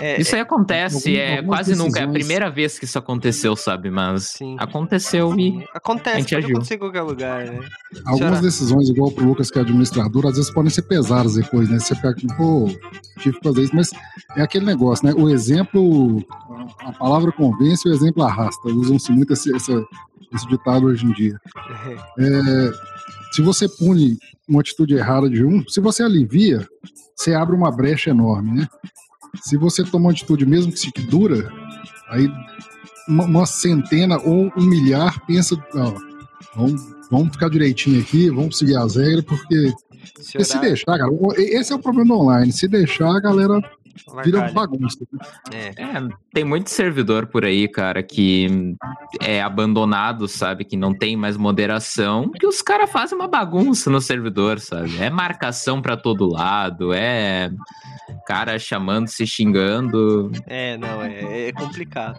é isso aí acontece, é quase decisões... nunca. É a primeira vez que isso aconteceu, sabe? Mas Sim. aconteceu e. Acontece, a gente pode agiu. acontecer em qualquer lugar, né? Algumas decisões, igual pro Lucas, que é administrador, às vezes podem ser pesadas depois, né? Você fica aqui, pô, tive que fazer isso, mas é aquele negócio, né? O exemplo, a palavra convence, o exemplo arrasta. Usam-se muito esse, essa esse ditado hoje em dia. É, se você pune uma atitude errada de um, se você alivia, você abre uma brecha enorme, né? Se você toma uma atitude mesmo que se dura, aí uma, uma centena ou um milhar pensa, ó, vamos, vamos ficar direitinho aqui, vamos seguir as regras, porque se, se deixar, cara, esse é o problema online. Se deixar, a galera vira bagunça. É. é. tem muito servidor por aí, cara, que é abandonado, sabe? Que não tem mais moderação, que os caras fazem uma bagunça no servidor, sabe? É marcação para todo lado, é cara chamando, se xingando. É, não, é, é complicado.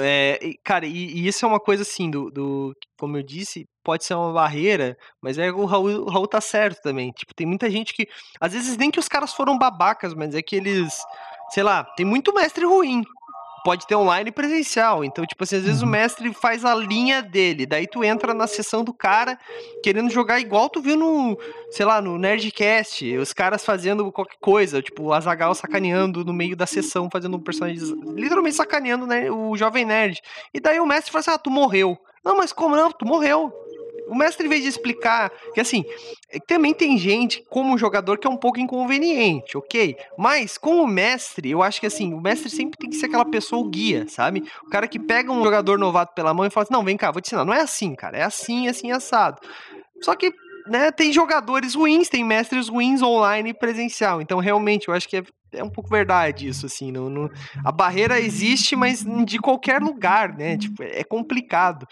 É, cara, e, e, isso é uma coisa assim, do, do, como eu disse, pode ser uma barreira, mas é o Raul, o Raul tá certo também. Tipo, tem muita gente que, às vezes nem que os caras foram babacas, mas é que eles, sei lá, tem muito mestre ruim pode ter online e presencial. Então, tipo assim, às vezes o uhum. mestre faz a linha dele, daí tu entra na sessão do cara querendo jogar igual tu viu no, sei lá, no Nerdcast, os caras fazendo qualquer coisa, tipo o Azagal sacaneando no meio da sessão, fazendo um personagem, literalmente sacaneando né, o jovem nerd. E daí o mestre fala assim: "Ah, tu morreu". Não, mas como não? Tu morreu. O mestre, em vez de explicar, que assim, também tem gente, como jogador, que é um pouco inconveniente, ok? Mas, como mestre, eu acho que assim, o mestre sempre tem que ser aquela pessoa, o guia, sabe? O cara que pega um jogador novato pela mão e fala assim: não, vem cá, vou te ensinar. Não é assim, cara, é assim, assim, assado. Só que né, tem jogadores ruins, tem mestres ruins online e presencial. Então, realmente, eu acho que é, é um pouco verdade isso, assim. Não, não, a barreira existe, mas de qualquer lugar, né? Tipo, é complicado.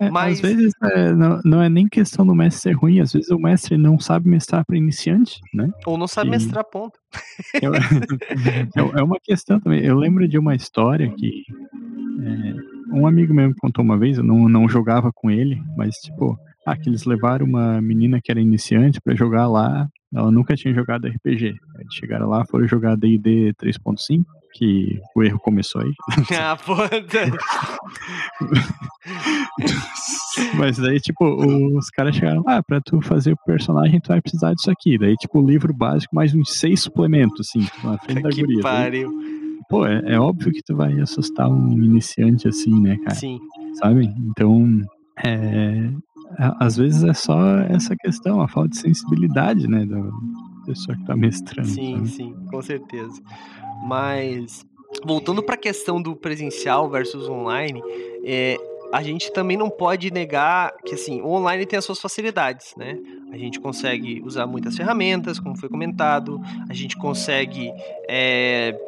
É, mas... Às vezes é, não, não, é nem questão do mestre ser ruim, às vezes o mestre não sabe mestrar para iniciante, né? Ou não sabe e... mestrar ponto. É, é uma questão também. Eu lembro de uma história que é, um amigo mesmo contou uma vez, eu não, não jogava com ele, mas tipo ah, que eles levaram uma menina que era iniciante para jogar lá. Ela nunca tinha jogado RPG. Eles chegaram lá, foram jogar D&D 3.5, que o erro começou aí. Ah, puta! Mas daí, tipo, os caras chegaram lá, ah, pra tu fazer o personagem, tu vai precisar disso aqui. Daí, tipo, o livro básico, mais uns seis suplementos, assim, na frente da que guria. Pariu. Daí, pô, é, é, óbvio que tu vai assustar um iniciante assim, né, cara? Sim. Sabe? Então, é, às vezes é só essa questão, a falta de sensibilidade, né, da pessoa que está mestrando. Sim, sabe? sim, com certeza. Mas voltando para a questão do presencial versus online, é, a gente também não pode negar que assim, o online tem as suas facilidades, né? A gente consegue usar muitas ferramentas, como foi comentado, a gente consegue é,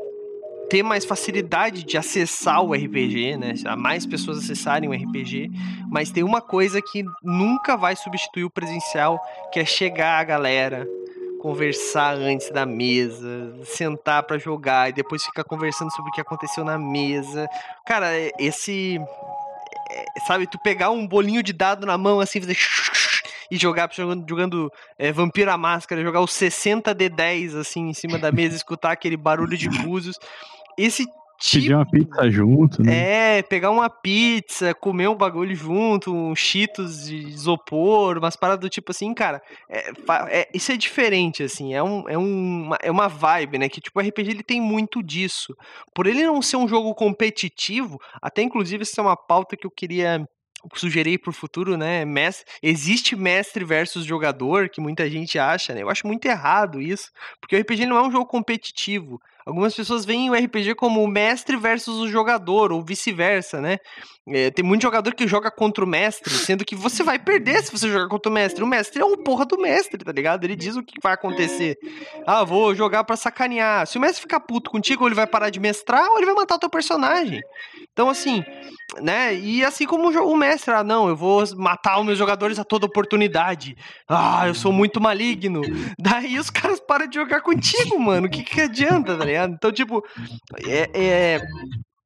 ter mais facilidade de acessar o RPG, né? Mais pessoas acessarem o RPG, mas tem uma coisa que nunca vai substituir o presencial, que é chegar a galera, conversar antes da mesa, sentar para jogar e depois ficar conversando sobre o que aconteceu na mesa. Cara, esse é, sabe, tu pegar um bolinho de dado na mão assim, fazer e jogar jogando, jogando é, Vampiro à Máscara, jogar os 60 D10 assim em cima da mesa, escutar aquele barulho de búzios esse Tipo, Pedir uma pizza junto, né? É, pegar uma pizza, comer um bagulho junto, um cheetos de isopor, umas paradas do tipo assim, cara. É, é, isso é diferente, assim. É, um, é, uma, é uma vibe, né? Que tipo, o RPG ele tem muito disso. Por ele não ser um jogo competitivo, até inclusive essa é uma pauta que eu queria sugerir para o futuro, né? Mestre, existe mestre versus jogador, que muita gente acha, né? Eu acho muito errado isso, porque o RPG não é um jogo competitivo. Algumas pessoas veem o RPG como o mestre versus o jogador, ou vice-versa, né? É, tem muito jogador que joga contra o mestre, sendo que você vai perder se você jogar contra o mestre. O mestre é o porra do mestre, tá ligado? Ele diz o que vai acontecer. Ah, vou jogar para sacanear. Se o mestre ficar puto contigo, ele vai parar de mestrar, ou ele vai matar o teu personagem. Então, assim, né? E assim como o mestre, ah, não, eu vou matar os meus jogadores a toda oportunidade. Ah, eu sou muito maligno. Daí os caras param de jogar contigo, mano. O que, que adianta, tá ligado? Então, tipo, é, é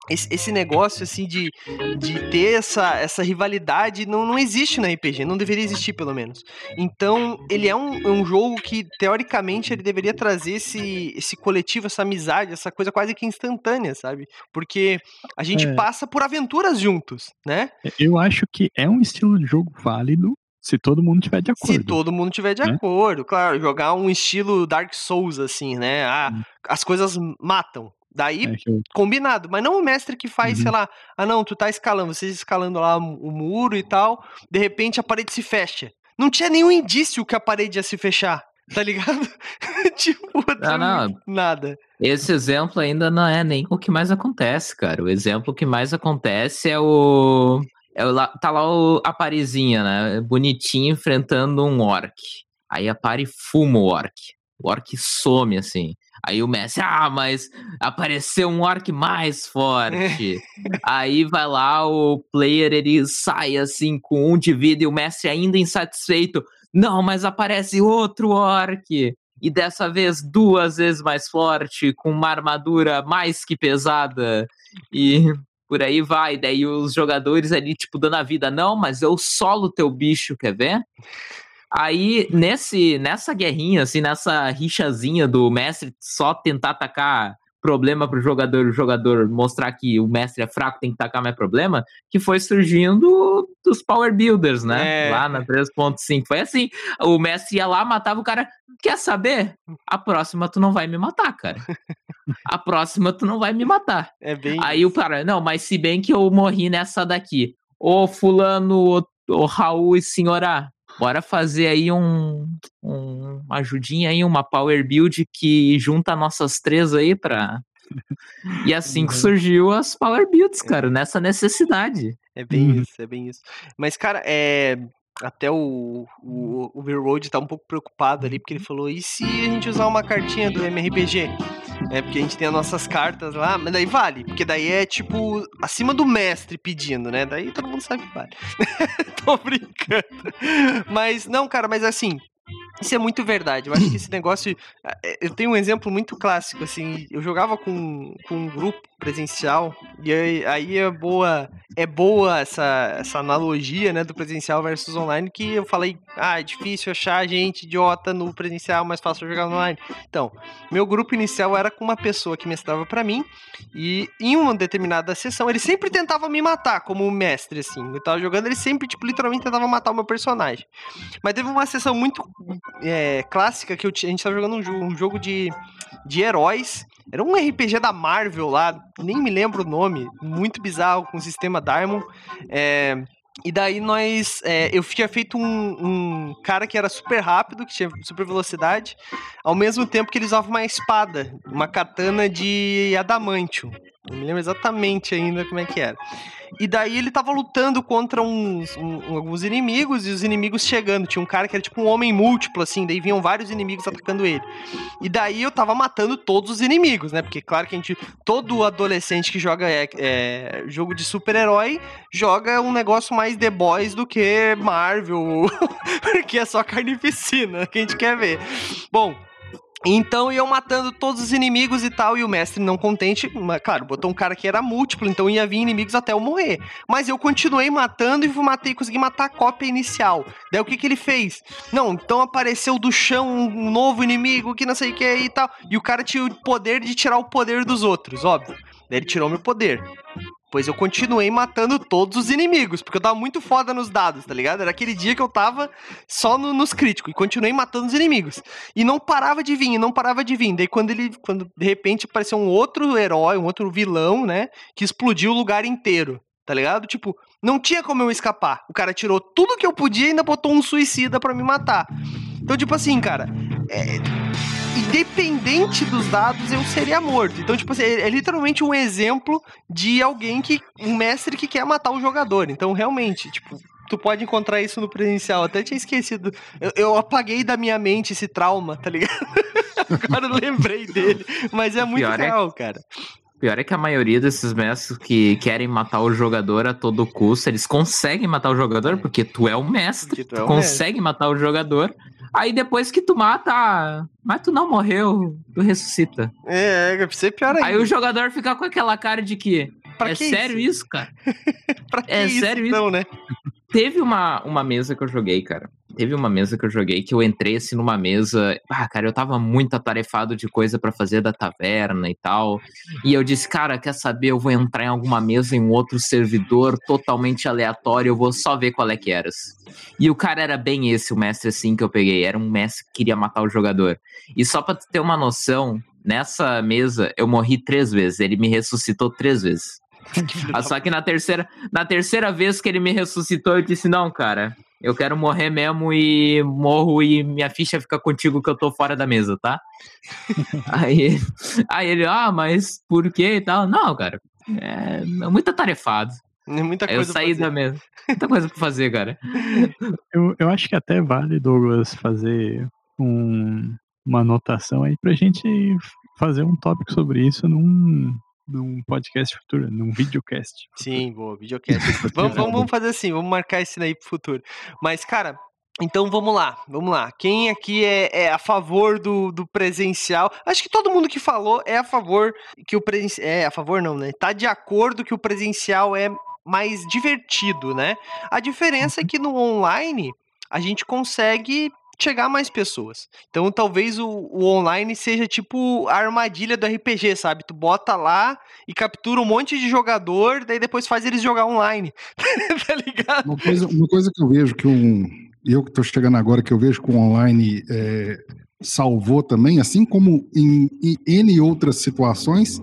esse, esse, negócio assim de, de ter essa, essa rivalidade não, não existe na RPG, não deveria existir pelo menos. Então ele é um, um jogo que teoricamente ele deveria trazer esse, esse coletivo, essa amizade, essa coisa quase que instantânea, sabe? Porque a gente é. passa por aventuras juntos, né? Eu acho que é um estilo de jogo válido se todo mundo tiver de acordo. Se todo mundo tiver de né? acordo, claro, jogar um estilo Dark Souls assim, né? Ah, hum. as coisas matam Daí, é eu... combinado. Mas não o mestre que faz, uhum. sei lá, ah não, tu tá escalando, vocês escalando lá o muro e tal, de repente a parede se fecha. Não tinha nenhum indício que a parede ia se fechar. Tá ligado? tipo, não, não. nada. Esse exemplo ainda não é nem o que mais acontece, cara. O exemplo que mais acontece é o. É o tá lá o, a Parizinha, né? Bonitinho enfrentando um orc. Aí a Pari fuma o orc. O orc some, assim. Aí o Messi, ah, mas apareceu um orc mais forte. Aí vai lá, o player ele sai assim com um de vida e o Messi ainda insatisfeito. Não, mas aparece outro orc. E dessa vez duas vezes mais forte, com uma armadura mais que pesada. E por aí vai. Daí os jogadores ali, tipo, dando a vida. Não, mas eu solo teu bicho, quer ver? Aí, nesse, nessa guerrinha, assim, nessa rixazinha do mestre só tentar atacar problema pro jogador, o jogador mostrar que o mestre é fraco, tem que tacar mais problema, que foi surgindo dos Power Builders, né? É. Lá na 3.5. Foi assim, o mestre ia lá, matava o cara, quer saber? A próxima tu não vai me matar, cara. A próxima tu não vai me matar. É bem Aí isso. o cara, não, mas se bem que eu morri nessa daqui. Ô fulano, ô Raul e senhora, bora fazer aí um, um uma ajudinha aí, uma power build que junta nossas três aí pra. E assim que uhum. surgiu as power builds, cara, nessa necessidade. É bem uhum. isso, é bem isso. Mas, cara, é. Até o, o, o Overroad tá um pouco preocupado ali, porque ele falou: e se a gente usar uma cartinha do MRPG? É porque a gente tem as nossas cartas lá, mas daí vale, porque daí é tipo acima do mestre pedindo, né? Daí todo mundo sabe que vale. Tô brincando. Mas não, cara, mas assim, isso é muito verdade. Eu acho que esse negócio. É, eu tenho um exemplo muito clássico, assim. Eu jogava com, com um grupo presencial, e aí, aí é boa. É boa essa, essa analogia, né, do presencial versus online, que eu falei, ah, é difícil achar gente idiota no presencial, mais fácil jogar online. Então, meu grupo inicial era com uma pessoa que mestrava para mim, e em uma determinada sessão, ele sempre tentava me matar como mestre, assim. Eu tava jogando, ele sempre, tipo, literalmente tentava matar o meu personagem. Mas teve uma sessão muito é, clássica que eu, a gente tava jogando um jogo, um jogo de, de heróis. Era um RPG da Marvel lá, nem me lembro o nome, muito bizarro, com o sistema Diamond. É, e daí nós. É, eu tinha feito um, um, cara que era super rápido, que tinha super velocidade, ao mesmo tempo que ele usava uma espada, uma katana de adamantium. Não me lembro exatamente ainda como é que era. E daí ele tava lutando contra uns, um, alguns inimigos e os inimigos chegando. Tinha um cara que era tipo um homem múltiplo, assim, daí vinham vários inimigos atacando ele. E daí eu tava matando todos os inimigos, né? Porque, claro que a gente. Todo adolescente que joga é, é jogo de super-herói joga um negócio mais The Boys do que Marvel, porque é só carnificina que a gente quer ver. Bom. Então iam matando todos os inimigos e tal, e o mestre não contente, claro, botou um cara que era múltiplo, então ia vir inimigos até eu morrer. Mas eu continuei matando e matei, consegui matar a cópia inicial. Daí o que que ele fez? Não, então apareceu do chão um novo inimigo que não sei o que e tal. E o cara tinha o poder de tirar o poder dos outros, óbvio. Daí ele tirou meu poder. Pois eu continuei matando todos os inimigos, porque eu tava muito foda nos dados, tá ligado? Era aquele dia que eu tava só no, nos críticos e continuei matando os inimigos. E não parava de vir, não parava de vir. Daí quando ele, quando de repente apareceu um outro herói, um outro vilão, né, que explodiu o lugar inteiro, tá ligado? Tipo, não tinha como eu escapar. O cara tirou tudo que eu podia e ainda botou um suicida para me matar. Então, tipo assim, cara, é independente dos dados, eu seria morto. Então, tipo assim, é, é literalmente um exemplo de alguém que. um mestre que quer matar o jogador. Então, realmente, tipo, tu pode encontrar isso no presencial. Até tinha esquecido. Eu, eu apaguei da minha mente esse trauma, tá ligado? Agora eu lembrei dele. Mas é muito Pior é real, é... cara. Pior é que a maioria desses mestres que querem matar o jogador a todo custo, eles conseguem matar o jogador porque tu é o mestre, tu, é o consegue mestre. matar o jogador. Aí depois que tu mata, mas tu não morreu, tu ressuscita. É, é ser pior ainda. Aí o jogador fica com aquela cara de que pra é que sério isso, isso cara? pra que é isso, sério então, isso, né? Teve uma, uma mesa que eu joguei, cara. Teve uma mesa que eu joguei que eu entrei assim numa mesa. Ah, cara, eu tava muito atarefado de coisa para fazer da taverna e tal. E eu disse, cara, quer saber? Eu vou entrar em alguma mesa em um outro servidor totalmente aleatório, eu vou só ver qual é que era. E o cara era bem esse, o mestre assim que eu peguei. Era um mestre que queria matar o jogador. E só pra ter uma noção, nessa mesa eu morri três vezes. Ele me ressuscitou três vezes. Ah, só que na terceira, na terceira vez que ele me ressuscitou, eu disse: Não, cara, eu quero morrer mesmo e morro e minha ficha fica contigo que eu tô fora da mesa, tá? aí, aí ele, ah, mas por quê e tal? Não, cara, é, é muito atarefado. É muita coisa eu saí da mesa. Muita coisa pra fazer, cara. Eu, eu acho que até vale, Douglas, fazer um, uma anotação aí pra gente fazer um tópico sobre isso num, num podcast futuro, num videocast. Sim, boa, videocast. vamos, vamos, vamos fazer assim, vamos marcar isso aí pro futuro. Mas, cara, então vamos lá, vamos lá. Quem aqui é, é, a favor do, do presencial? Acho que todo mundo que falou é a favor que o presencial. É, a favor não, né? Tá de acordo que o presencial é mais divertido, né? A diferença é uhum. que no online a gente consegue chegar a mais pessoas. Então talvez o, o, online seja tipo a armadilha do RPG, sabe? Tu bota lá e captura um monte de jogador, daí depois faz eles jogar online. tá ligado? Uma coisa, uma coisa que eu vejo que um. Eu que tô chegando agora, que eu vejo que o online é, salvou também, assim como em, em N outras situações.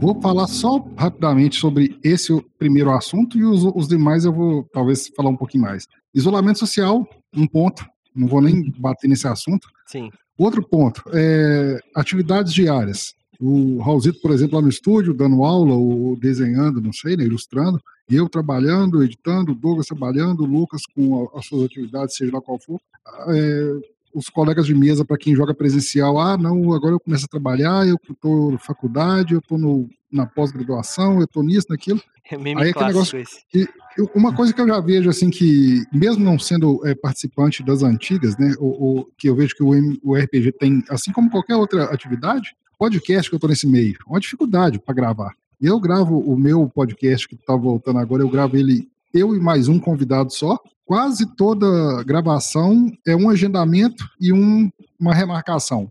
Vou falar só rapidamente sobre esse primeiro assunto e os, os demais eu vou talvez falar um pouquinho mais. Isolamento social, um ponto não vou nem bater nesse assunto. Sim. Outro ponto, é, atividades diárias. O Raulzito, por exemplo, lá no estúdio, dando aula ou desenhando, não sei, né, ilustrando, e eu trabalhando, editando, Douglas trabalhando, Lucas com as suas atividades, seja lá qual for. É, os colegas de mesa, para quem joga presencial, ah, não, agora eu começo a trabalhar, eu estou na faculdade, eu estou na pós-graduação, eu estou nisso, naquilo. É meio Aí, negócio esse. Que, uma coisa que eu já vejo, assim, que mesmo não sendo é, participante das antigas, né, o, que eu vejo que o, o RPG tem, assim como qualquer outra atividade, podcast que eu estou nesse meio, é uma dificuldade para gravar. E eu gravo o meu podcast que está voltando agora, eu gravo ele, eu e mais um convidado só. Quase toda gravação é um agendamento e um, uma remarcação.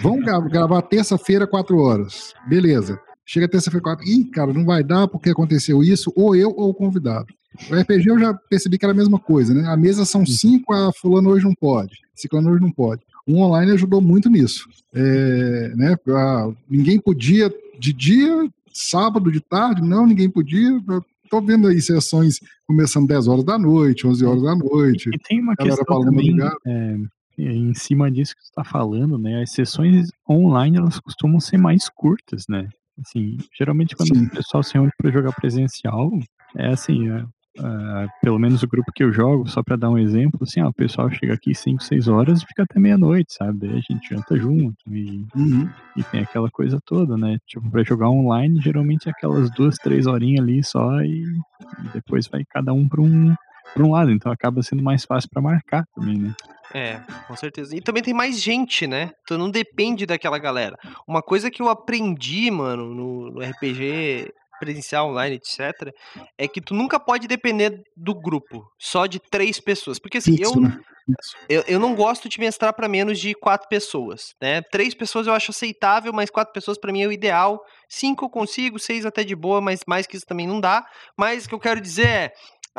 Vamos gravar terça-feira, quatro horas. Beleza. Chega terça-feira, quatro. Ih, cara, não vai dar porque aconteceu isso, ou eu ou o convidado. O RPG eu já percebi que era a mesma coisa, né? A mesa são cinco, a fulano hoje não pode, ciclano hoje não pode. O online ajudou muito nisso. É, né? ninguém podia de dia, sábado de tarde, não, ninguém podia. Estou vendo aí sessões começando 10 horas da noite, 11 horas da noite. E tem uma questão também, é, em cima disso que você está falando, né? As sessões online, elas costumam ser mais curtas, né? Assim, geralmente quando Sim. o pessoal se reúne para jogar presencial, é assim, é, Uh, pelo menos o grupo que eu jogo, só para dar um exemplo, assim, ó, o pessoal chega aqui 5, 6 horas e fica até meia-noite, sabe? Daí a gente janta junto e, uhum. e tem aquela coisa toda, né? Tipo, pra jogar online, geralmente é aquelas duas, três horinhas ali só e, e depois vai cada um pra um, pra um lado, então acaba sendo mais fácil para marcar também, né? É, com certeza. E também tem mais gente, né? Então não depende daquela galera. Uma coisa que eu aprendi, mano, no, no RPG presencial, online, etc., é que tu nunca pode depender do grupo, só de três pessoas. Porque assim, Isso, eu, né? eu, eu não gosto de mestrar para menos de quatro pessoas, né? Três pessoas eu acho aceitável, mas quatro pessoas para mim é o ideal. Cinco eu consigo, seis até de boa, mas mais que isso também não dá. Mas o que eu quero dizer é.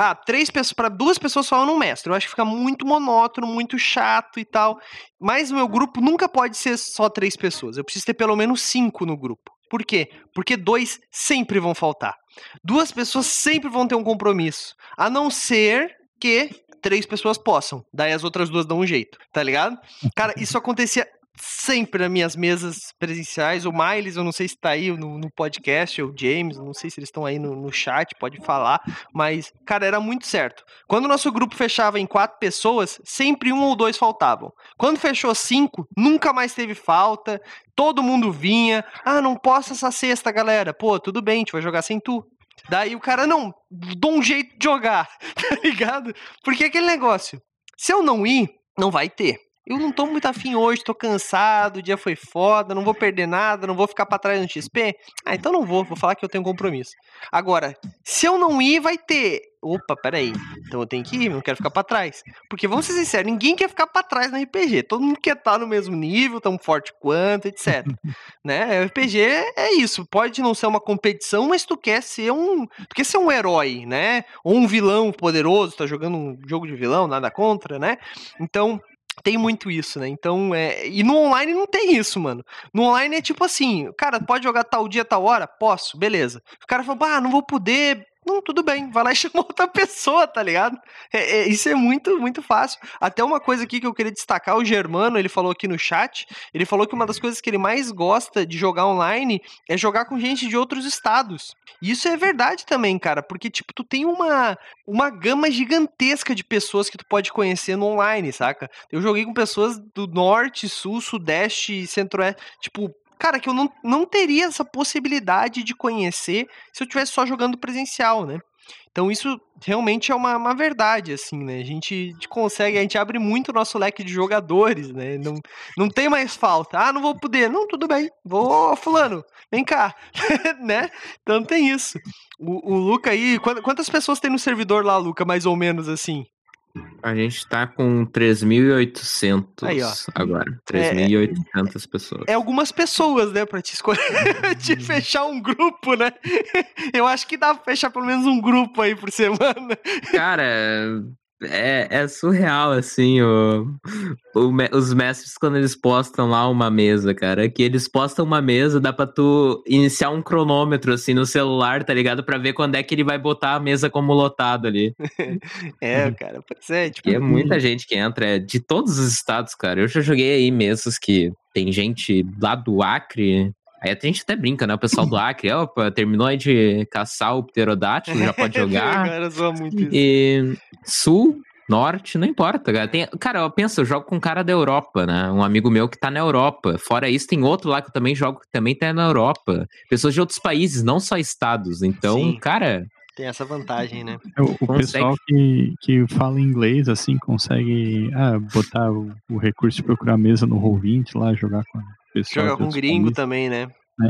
Ah, três pessoas, para duas pessoas só eu não mestro. Eu acho que fica muito monótono, muito chato e tal. Mas o meu grupo nunca pode ser só três pessoas. Eu preciso ter pelo menos cinco no grupo. Por quê? Porque dois sempre vão faltar. Duas pessoas sempre vão ter um compromisso. A não ser que três pessoas possam. Daí as outras duas dão um jeito, tá ligado? Cara, isso acontecia sempre nas minhas mesas presenciais. O Miles, eu não sei se está aí no, no, podcast, ou o James, não sei se eles estão aí no, no, chat, pode falar, mas, cara, era muito certo. Quando o nosso grupo fechava em quatro pessoas, sempre um ou dois faltavam. Quando fechou cinco, nunca mais teve falta, todo mundo vinha. Ah, não posso essa sexta, galera. Pô, tudo bem, a gente vai jogar sem tu. Daí o cara, não, dou um jeito de jogar, tá ligado? Porque aquele negócio, se eu não ir, não vai ter eu não tô muito afim hoje, tô cansado, o dia foi foda, não vou perder nada, não vou ficar para trás no XP. Ah, então não vou, vou falar que eu tenho compromisso. Agora, se eu não ir, vai ter. Opa, peraí. Então eu tenho que ir, não quero ficar para trás. Porque vamos ser sinceros, ninguém quer ficar para trás no RPG. Todo mundo quer estar tá no mesmo nível, tão forte quanto, etc. né? RPG é isso. Pode não ser uma competição, mas tu quer ser um. Tu quer ser um herói, né? Ou um vilão poderoso, tá jogando um jogo de vilão, nada contra, né? Então, tem muito isso, né? Então, é... e no online não tem isso, mano. No online é tipo assim, cara, pode jogar tal dia, tal hora? Posso, beleza. O cara fala, ah, não vou poder, não, tudo bem, vai lá e chama outra pessoa, tá ligado? É, é, isso é muito, muito fácil. Até uma coisa aqui que eu queria destacar, o Germano, ele falou aqui no chat, ele falou que uma das coisas que ele mais gosta de jogar online é jogar com gente de outros estados. E isso é verdade também, cara, porque, tipo, tu tem uma, uma gama gigantesca de pessoas que tu pode conhecer no online, saca? Eu joguei com pessoas do norte, sul, sudeste, centro-oeste, tipo, cara, que eu não, não teria essa possibilidade de conhecer se eu tivesse só jogando presencial, né? Então isso realmente é uma, uma verdade, assim, né? A gente consegue, a gente abre muito o nosso leque de jogadores, né? Não, não tem mais falta. Ah, não vou poder. Não, tudo bem. Vou, fulano, vem cá, né? Então tem isso. O, o Luca aí, quantas pessoas tem no servidor lá, Luca, mais ou menos assim? A gente tá com 3.800 agora. 3.800 é, pessoas. É algumas pessoas, né, pra te escolher, te fechar um grupo, né? Eu acho que dá pra fechar pelo menos um grupo aí por semana. Cara, é, é surreal, assim, o, o, os mestres quando eles postam lá uma mesa, cara, que eles postam uma mesa, dá pra tu iniciar um cronômetro, assim, no celular, tá ligado? Pra ver quando é que ele vai botar a mesa como lotado ali. é, cara, pode ser, tipo... E é muita gente que entra, é de todos os estados, cara. Eu já joguei aí mesas que tem gente lá do Acre, Aí a gente até brinca, né? O pessoal do Acre, opa, terminou aí de caçar o pterodátilo, já pode jogar. cara, muito isso. E sul, norte, não importa, cara. Tem, cara, eu penso, eu jogo com um cara da Europa, né? Um amigo meu que tá na Europa. Fora isso, tem outro lá que eu também jogo que também tá na Europa. Pessoas de outros países, não só estados. Então, Sim. cara, tem essa vantagem, né? O, o pessoal que, que fala inglês, assim, consegue ah, botar o, o recurso de procurar mesa no Roll20 lá, jogar com pessoal. Jogar com gringo também, né?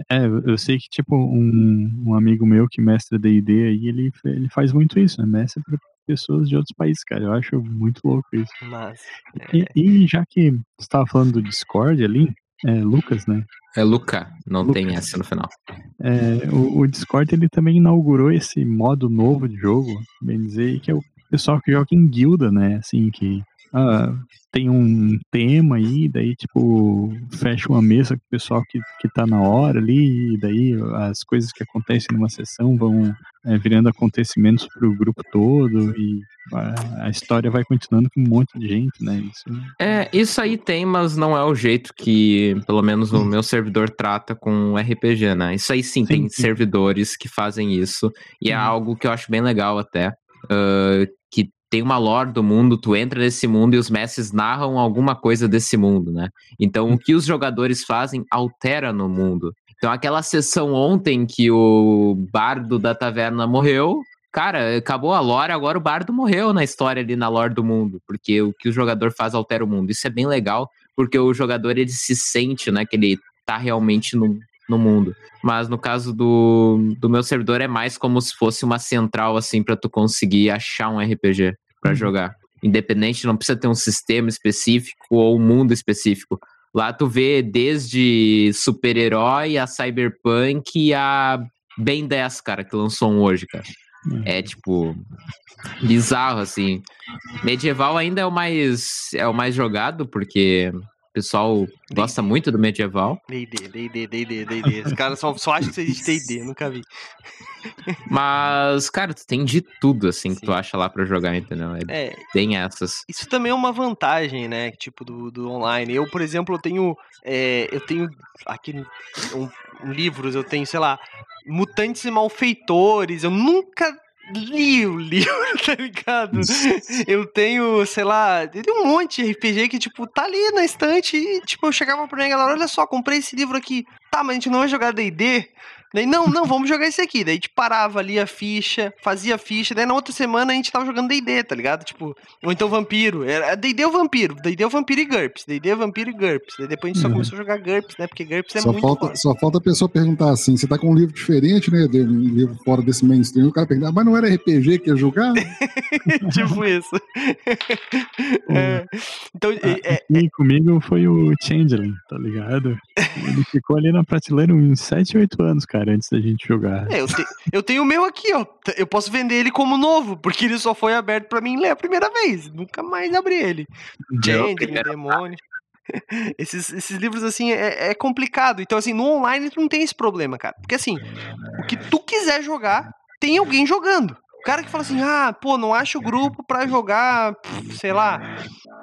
É, é, eu sei que, tipo, um, um amigo meu que mestra D&D aí, ele, ele faz muito isso, né? Mestra pra pessoas de outros países, cara. Eu acho muito louco isso. Mas, é... e, e, já que você tava falando do Discord ali, é Lucas, né? É Luca, não Lucas. tem essa no final. É, o, o, Discord ele também inaugurou esse modo novo de jogo, bem dizer, que é o pessoal que joga em guilda, né? Assim, que ah, tem um tema aí, daí, tipo, fecha uma mesa com o pessoal que, que tá na hora ali, e daí as coisas que acontecem numa sessão vão é, virando acontecimentos pro grupo todo, e a, a, história vai continuando com um monte de gente, né? Isso... É, isso aí tem, mas não é o jeito que, pelo menos o meu servidor trata com RPG, né? Isso aí sim, sim tem sim. servidores que fazem isso, e é algo que eu acho bem legal até. Uh, tem uma lore do mundo, tu entra nesse mundo e os mestres narram alguma coisa desse mundo, né? Então, o que os jogadores fazem altera no mundo. Então, aquela sessão ontem que o bardo da taverna morreu, cara, acabou a lore, agora o bardo morreu na história ali, na lore do mundo, porque o que o jogador faz altera o mundo. Isso é bem legal, porque o jogador, ele se sente, né, que ele tá realmente no, no mundo. Mas no caso do, do meu servidor é mais como se fosse uma central, assim, para tu conseguir achar um RPG para uhum. jogar. Independente, não precisa ter um sistema específico ou um mundo específico. Lá tu vê desde super-herói a cyberpunk e a Ben 10, cara, que lançou um hoje, cara. Uhum. É tipo bizarro assim. Medieval ainda é o mais é o mais jogado porque o pessoal gosta muito do medieval. D&D, D&D, D&D, D&D. Os caras só, só acham que existe D&D, nunca vi. Mas, cara, tu tem de tudo, assim, Sim. que tu acha lá pra jogar, entendeu? É, é, tem essas. Isso também é uma vantagem, né, tipo, do, do online. Eu, por exemplo, eu tenho, é, eu tenho aqui um, um livros, eu tenho, sei lá, Mutantes e Malfeitores, eu nunca li o livro, tá ligado? Eu tenho, sei lá, tem um monte de RPG que, tipo, tá ali na estante e, tipo, eu chegava pra minha galera, olha só, comprei esse livro aqui. Tá, mas a gente não vai jogar D&D? Daí, não, não, vamos jogar esse aqui. Daí a gente parava ali a ficha, fazia a ficha. Daí na outra semana a gente tava jogando DD, tá ligado? Tipo, ou então Vampiro. Era DD ou Vampiro. DD ou Vampiro e GURPS. DD, Vampiro e GURPS. Daí depois a gente só uhum. começou a jogar GURPS, né? Porque GURPS é só muito falta, Só falta a pessoa perguntar assim: você tá com um livro diferente, né? De um livro fora desse mainstream. O cara pergunta, ah, mas não era RPG que ia jogar? tipo isso. é, então, ah, é, é, comigo foi o Changeling, tá ligado? Ele ficou ali na prateleira uns 7, 8 anos, cara cara, antes da gente jogar. É, eu, te, eu tenho o meu aqui, ó. Eu posso vender ele como novo, porque ele só foi aberto para mim ler a primeira vez. Nunca mais abri ele. Changeling, demônio. Esses, esses livros, assim, é, é, complicado. Então, assim, no online tu não tem esse problema, cara. Porque, assim, o que tu quiser jogar, tem alguém jogando. O cara que fala assim, ah, pô, não acho grupo para jogar, sei lá,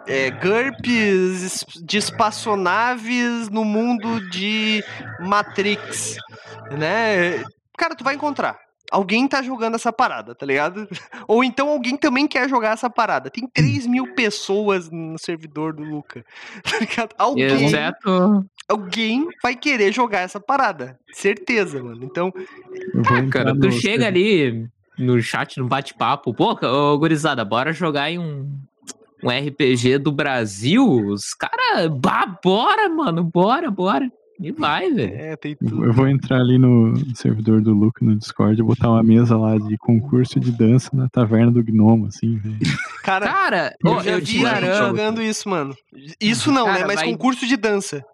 é, GURPS de espaçonaves no mundo de Matrix, né? Cara, tu vai encontrar. Alguém tá jogando essa parada, tá ligado? Ou então alguém também quer jogar essa parada. Tem 3 mil pessoas no servidor do Luca. Tá ligado? Alguém. Exato. Alguém vai querer jogar essa parada. Certeza, mano. Então. Ah, cara, tu chega ali no chat, no bate-papo. Pô, ô, gurizada, bora jogar aí um, um RPG do Brasil? Os caras, bora, mano, bora, bora. E vai, velho. É, tem tudo. Eu vou entrar ali no servidor do Luke no Discord e botar uma mesa lá de concurso de dança na taverna do Gnomo, assim, velho. Cara, cara eu, já vi jogando isso, mano. Isso não, cara, né? Mas vai... concurso de dança.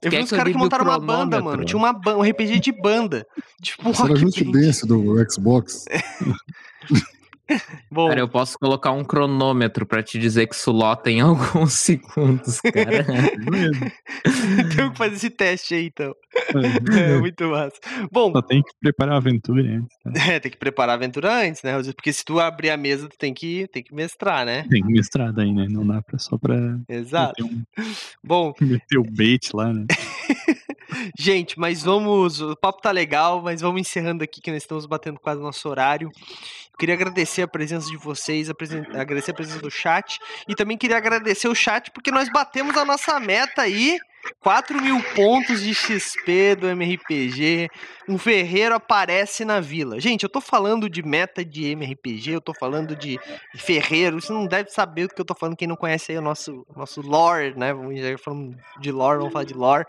Eu vi uns caras que montaram uma banda, mano. Tinha uma um RPG de banda. Tipo, Isso era Just Dance do Xbox. Bom, cara, eu posso colocar um cronômetro para te dizer que isso lota em alguns segundos, cara. Tenho que fazer esse teste aí, então. É, muito massa. Bom, só tem que preparar a aventura antes. Tá? É, tem que preparar a aventura antes, né? Porque se tu abrir a mesa, tu tem que, tem que mestrar, né? Tem que mestrar daí, né? Não dá pra, só pra. Exato. Um... Bom. Meter o bait lá, né? Gente, mas vamos. O papo tá legal, mas vamos encerrando aqui que nós estamos batendo quase o nosso horário. Queria agradecer a presença de vocês, a presen... agradecer a presença do chat e também queria agradecer o chat porque nós batemos a nossa meta aí. 4 mil pontos de XP do MRPG. Um ferreiro aparece na vila. Gente, eu tô falando de meta de MRPG, eu tô falando de ferreiro. Você não deve saber do que eu tô falando. Quem não conhece aí o nosso, nosso lore, né? Vamos já falando de lore, vamos falar de lore.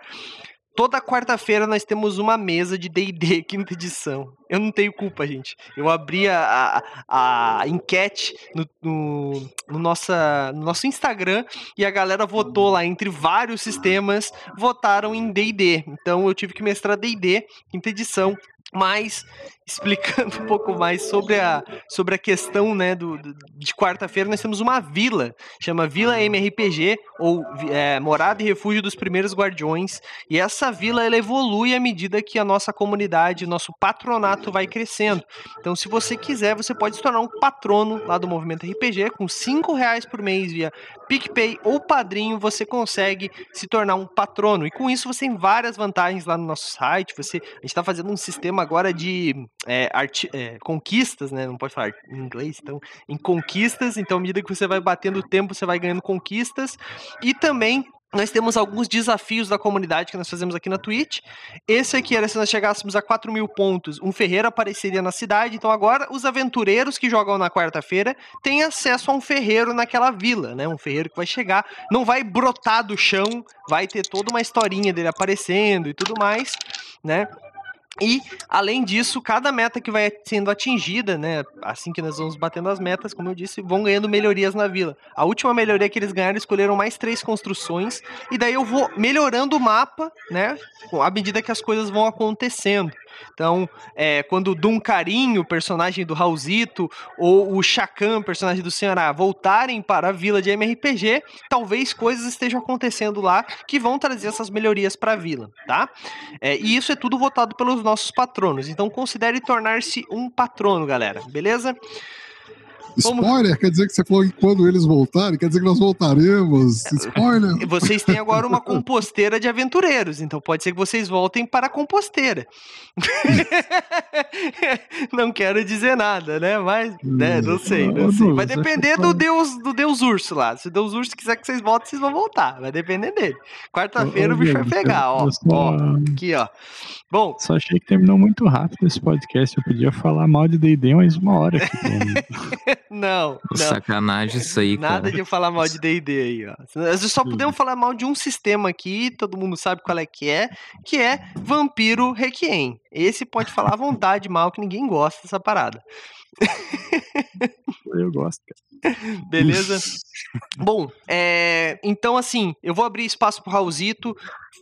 Toda quarta-feira nós temos uma mesa de D&D quinta edição. Eu não tenho culpa, gente. Eu abri a, a, a enquete no, no, no, nossa, no nosso Instagram e a galera votou lá entre vários sistemas, votaram em D&D. Então eu tive que mestrar D&D quinta edição mas explicando um pouco mais sobre a, sobre a questão né, do, do de quarta-feira, nós temos uma vila, chama Vila MRPG, ou é, Morada e Refúgio dos Primeiros Guardiões, e essa vila ela evolui à medida que a nossa comunidade, nosso patronato vai crescendo. Então, se você quiser, você pode se tornar um patrono lá do Movimento RPG, com cinco reais por mês via PicPay ou Padrinho, você consegue se tornar um patrono, e com isso você tem várias vantagens lá no nosso site, você, a gente está fazendo um sistema agora de é, é, conquistas, né? Não pode falar em inglês, então, em conquistas. Então, à medida que você vai batendo o tempo, você vai ganhando conquistas. E também nós temos alguns desafios da comunidade que nós fazemos aqui na Twitch. Esse aqui era se nós chegássemos a 4 mil pontos, um ferreiro apareceria na cidade. Então agora os aventureiros que jogam na quarta-feira têm acesso a um ferreiro naquela vila, né? Um ferreiro que vai chegar, não vai brotar do chão, vai ter toda uma historinha dele aparecendo e tudo mais, né? E, além disso, cada meta que vai sendo atingida, né? Assim que nós vamos batendo as metas, como eu disse, vão ganhando melhorias na vila. A última melhoria que eles ganharam, escolheram mais três construções. E daí eu vou melhorando o mapa, né? À medida que as coisas vão acontecendo. Então, é, quando o Dum Carinho, personagem do Raulzito, ou o Chacan, personagem do Senhorá, voltarem para a vila de MRPG, talvez coisas estejam acontecendo lá que vão trazer essas melhorias para a vila, tá? É, e isso é tudo votado pelos nossos patronos. Então, considere tornar-se um patrono, galera, beleza? Spoiler, quer dizer que você falou que quando eles voltarem, quer dizer que nós voltaremos. Spoiler. Vocês têm agora uma composteira de aventureiros, então pode ser que vocês voltem para a composteira. não quero dizer nada, né? Mas, né, não sei, não sei. Vai depender do Deus, do Deus Urso lá. Se o Deus Urso quiser que vocês voltem, vocês vão voltar. Vai depender dele. Quarta-feira o bicho vai pegar, ó. Ó, aqui, ó. Bom. Só achei que terminou muito rápido esse podcast. Eu podia falar mal de D&D mais uma hora aqui. não, não. Sacanagem isso aí, Nada cara. de falar mal de D&D aí, ó. Nós só podemos falar mal de um sistema aqui, todo mundo sabe qual é que é, que é Vampiro Requiem. Esse pode falar à vontade mal, que ninguém gosta dessa parada. eu gosto, cara. Beleza? Bom, é, então assim, eu vou abrir espaço pro Raulzito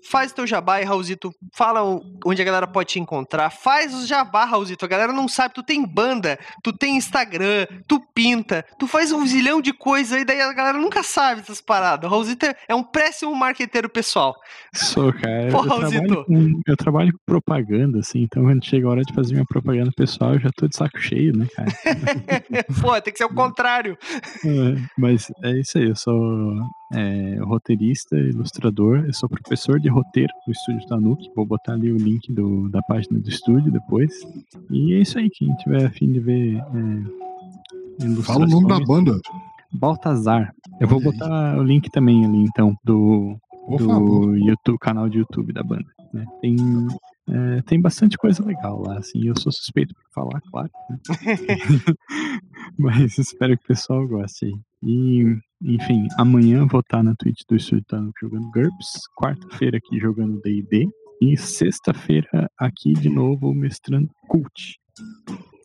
faz teu jabá aí, Raulzito. Fala onde a galera pode te encontrar. Faz o jabá, Raulzito. A galera não sabe, tu tem banda, tu tem Instagram, tu pinta, tu faz um zilhão de coisas aí, daí a galera nunca sabe essas paradas. O Raulzito é, é um péssimo marqueteiro pessoal. Sou, cara. Pô, eu, trabalho com, eu trabalho com propaganda, assim, então quando chega a hora de fazer minha propaganda pessoal, eu já tô de saco cheio, né, cara? Pô, tem que ser o contrário. É, mas é isso aí, eu sou é, roteirista, ilustrador, eu sou professor de roteiro do estúdio Tanuki. Vou botar ali o link do, da página do estúdio depois. E é isso aí, quem tiver afim de ver. É, Fala o nome da banda. Baltazar. Eu vou botar o link também ali, então, do, do YouTube, canal de YouTube da banda. Né? Tem, é, tem bastante coisa legal lá, assim. Eu sou suspeito por falar, claro. Né? Mas espero que o pessoal goste aí. E, enfim, amanhã vou estar na Twitch do Estúdio jogando GURPS, quarta-feira aqui jogando D&D e sexta-feira aqui de novo mestrando Cult.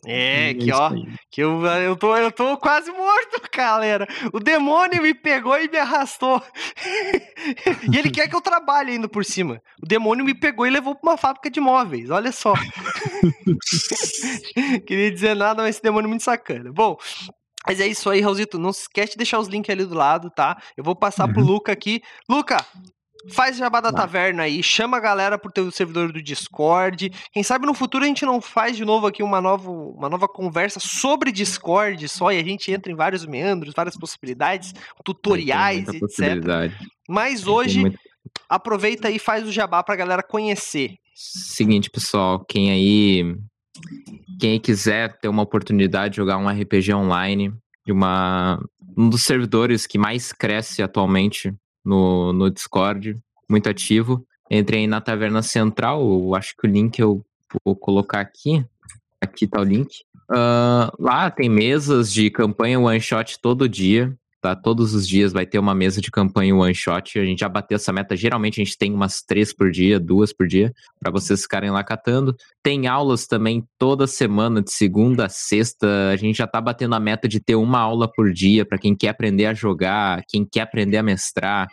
É, que ó, que eu, eu, tô, eu tô quase morto, galera. O demônio me pegou e me arrastou. e ele quer que eu trabalhe ainda por cima. O demônio me pegou e levou pra uma fábrica de móveis, olha só. Queria dizer nada, mas esse demônio é muito sacana. Bom, mas é isso aí, Raulzito. Não se esquece de deixar os links ali do lado, tá? Eu vou passar uhum. pro Luca aqui. Luca, faz jabá da taverna aí, chama a galera pro teu servidor do Discord. Quem sabe no futuro a gente não faz de novo aqui uma nova, uma nova conversa sobre Discord só e a gente entra em vários meandros, várias possibilidades, tutoriais, etc. Mas hoje, aproveita aí e faz o jabá pra galera conhecer. Seguinte, pessoal, quem aí quem quiser ter uma oportunidade de jogar um RPG online, de uma, um dos servidores que mais cresce atualmente no, no Discord, muito ativo, entre aí na Taverna Central, eu acho que o link eu vou colocar aqui, aqui tá o link. Uh, lá tem mesas de campanha one shot todo dia tá? Todos os dias vai ter uma mesa de campanha one shot. A gente já bateu essa meta. Geralmente a gente tem umas três por dia, duas por dia, para vocês ficarem lá catando. Tem aulas também toda semana, de segunda a sexta. A gente já tá batendo a meta de ter uma aula por dia para quem quer aprender a jogar, quem quer aprender a mestrar.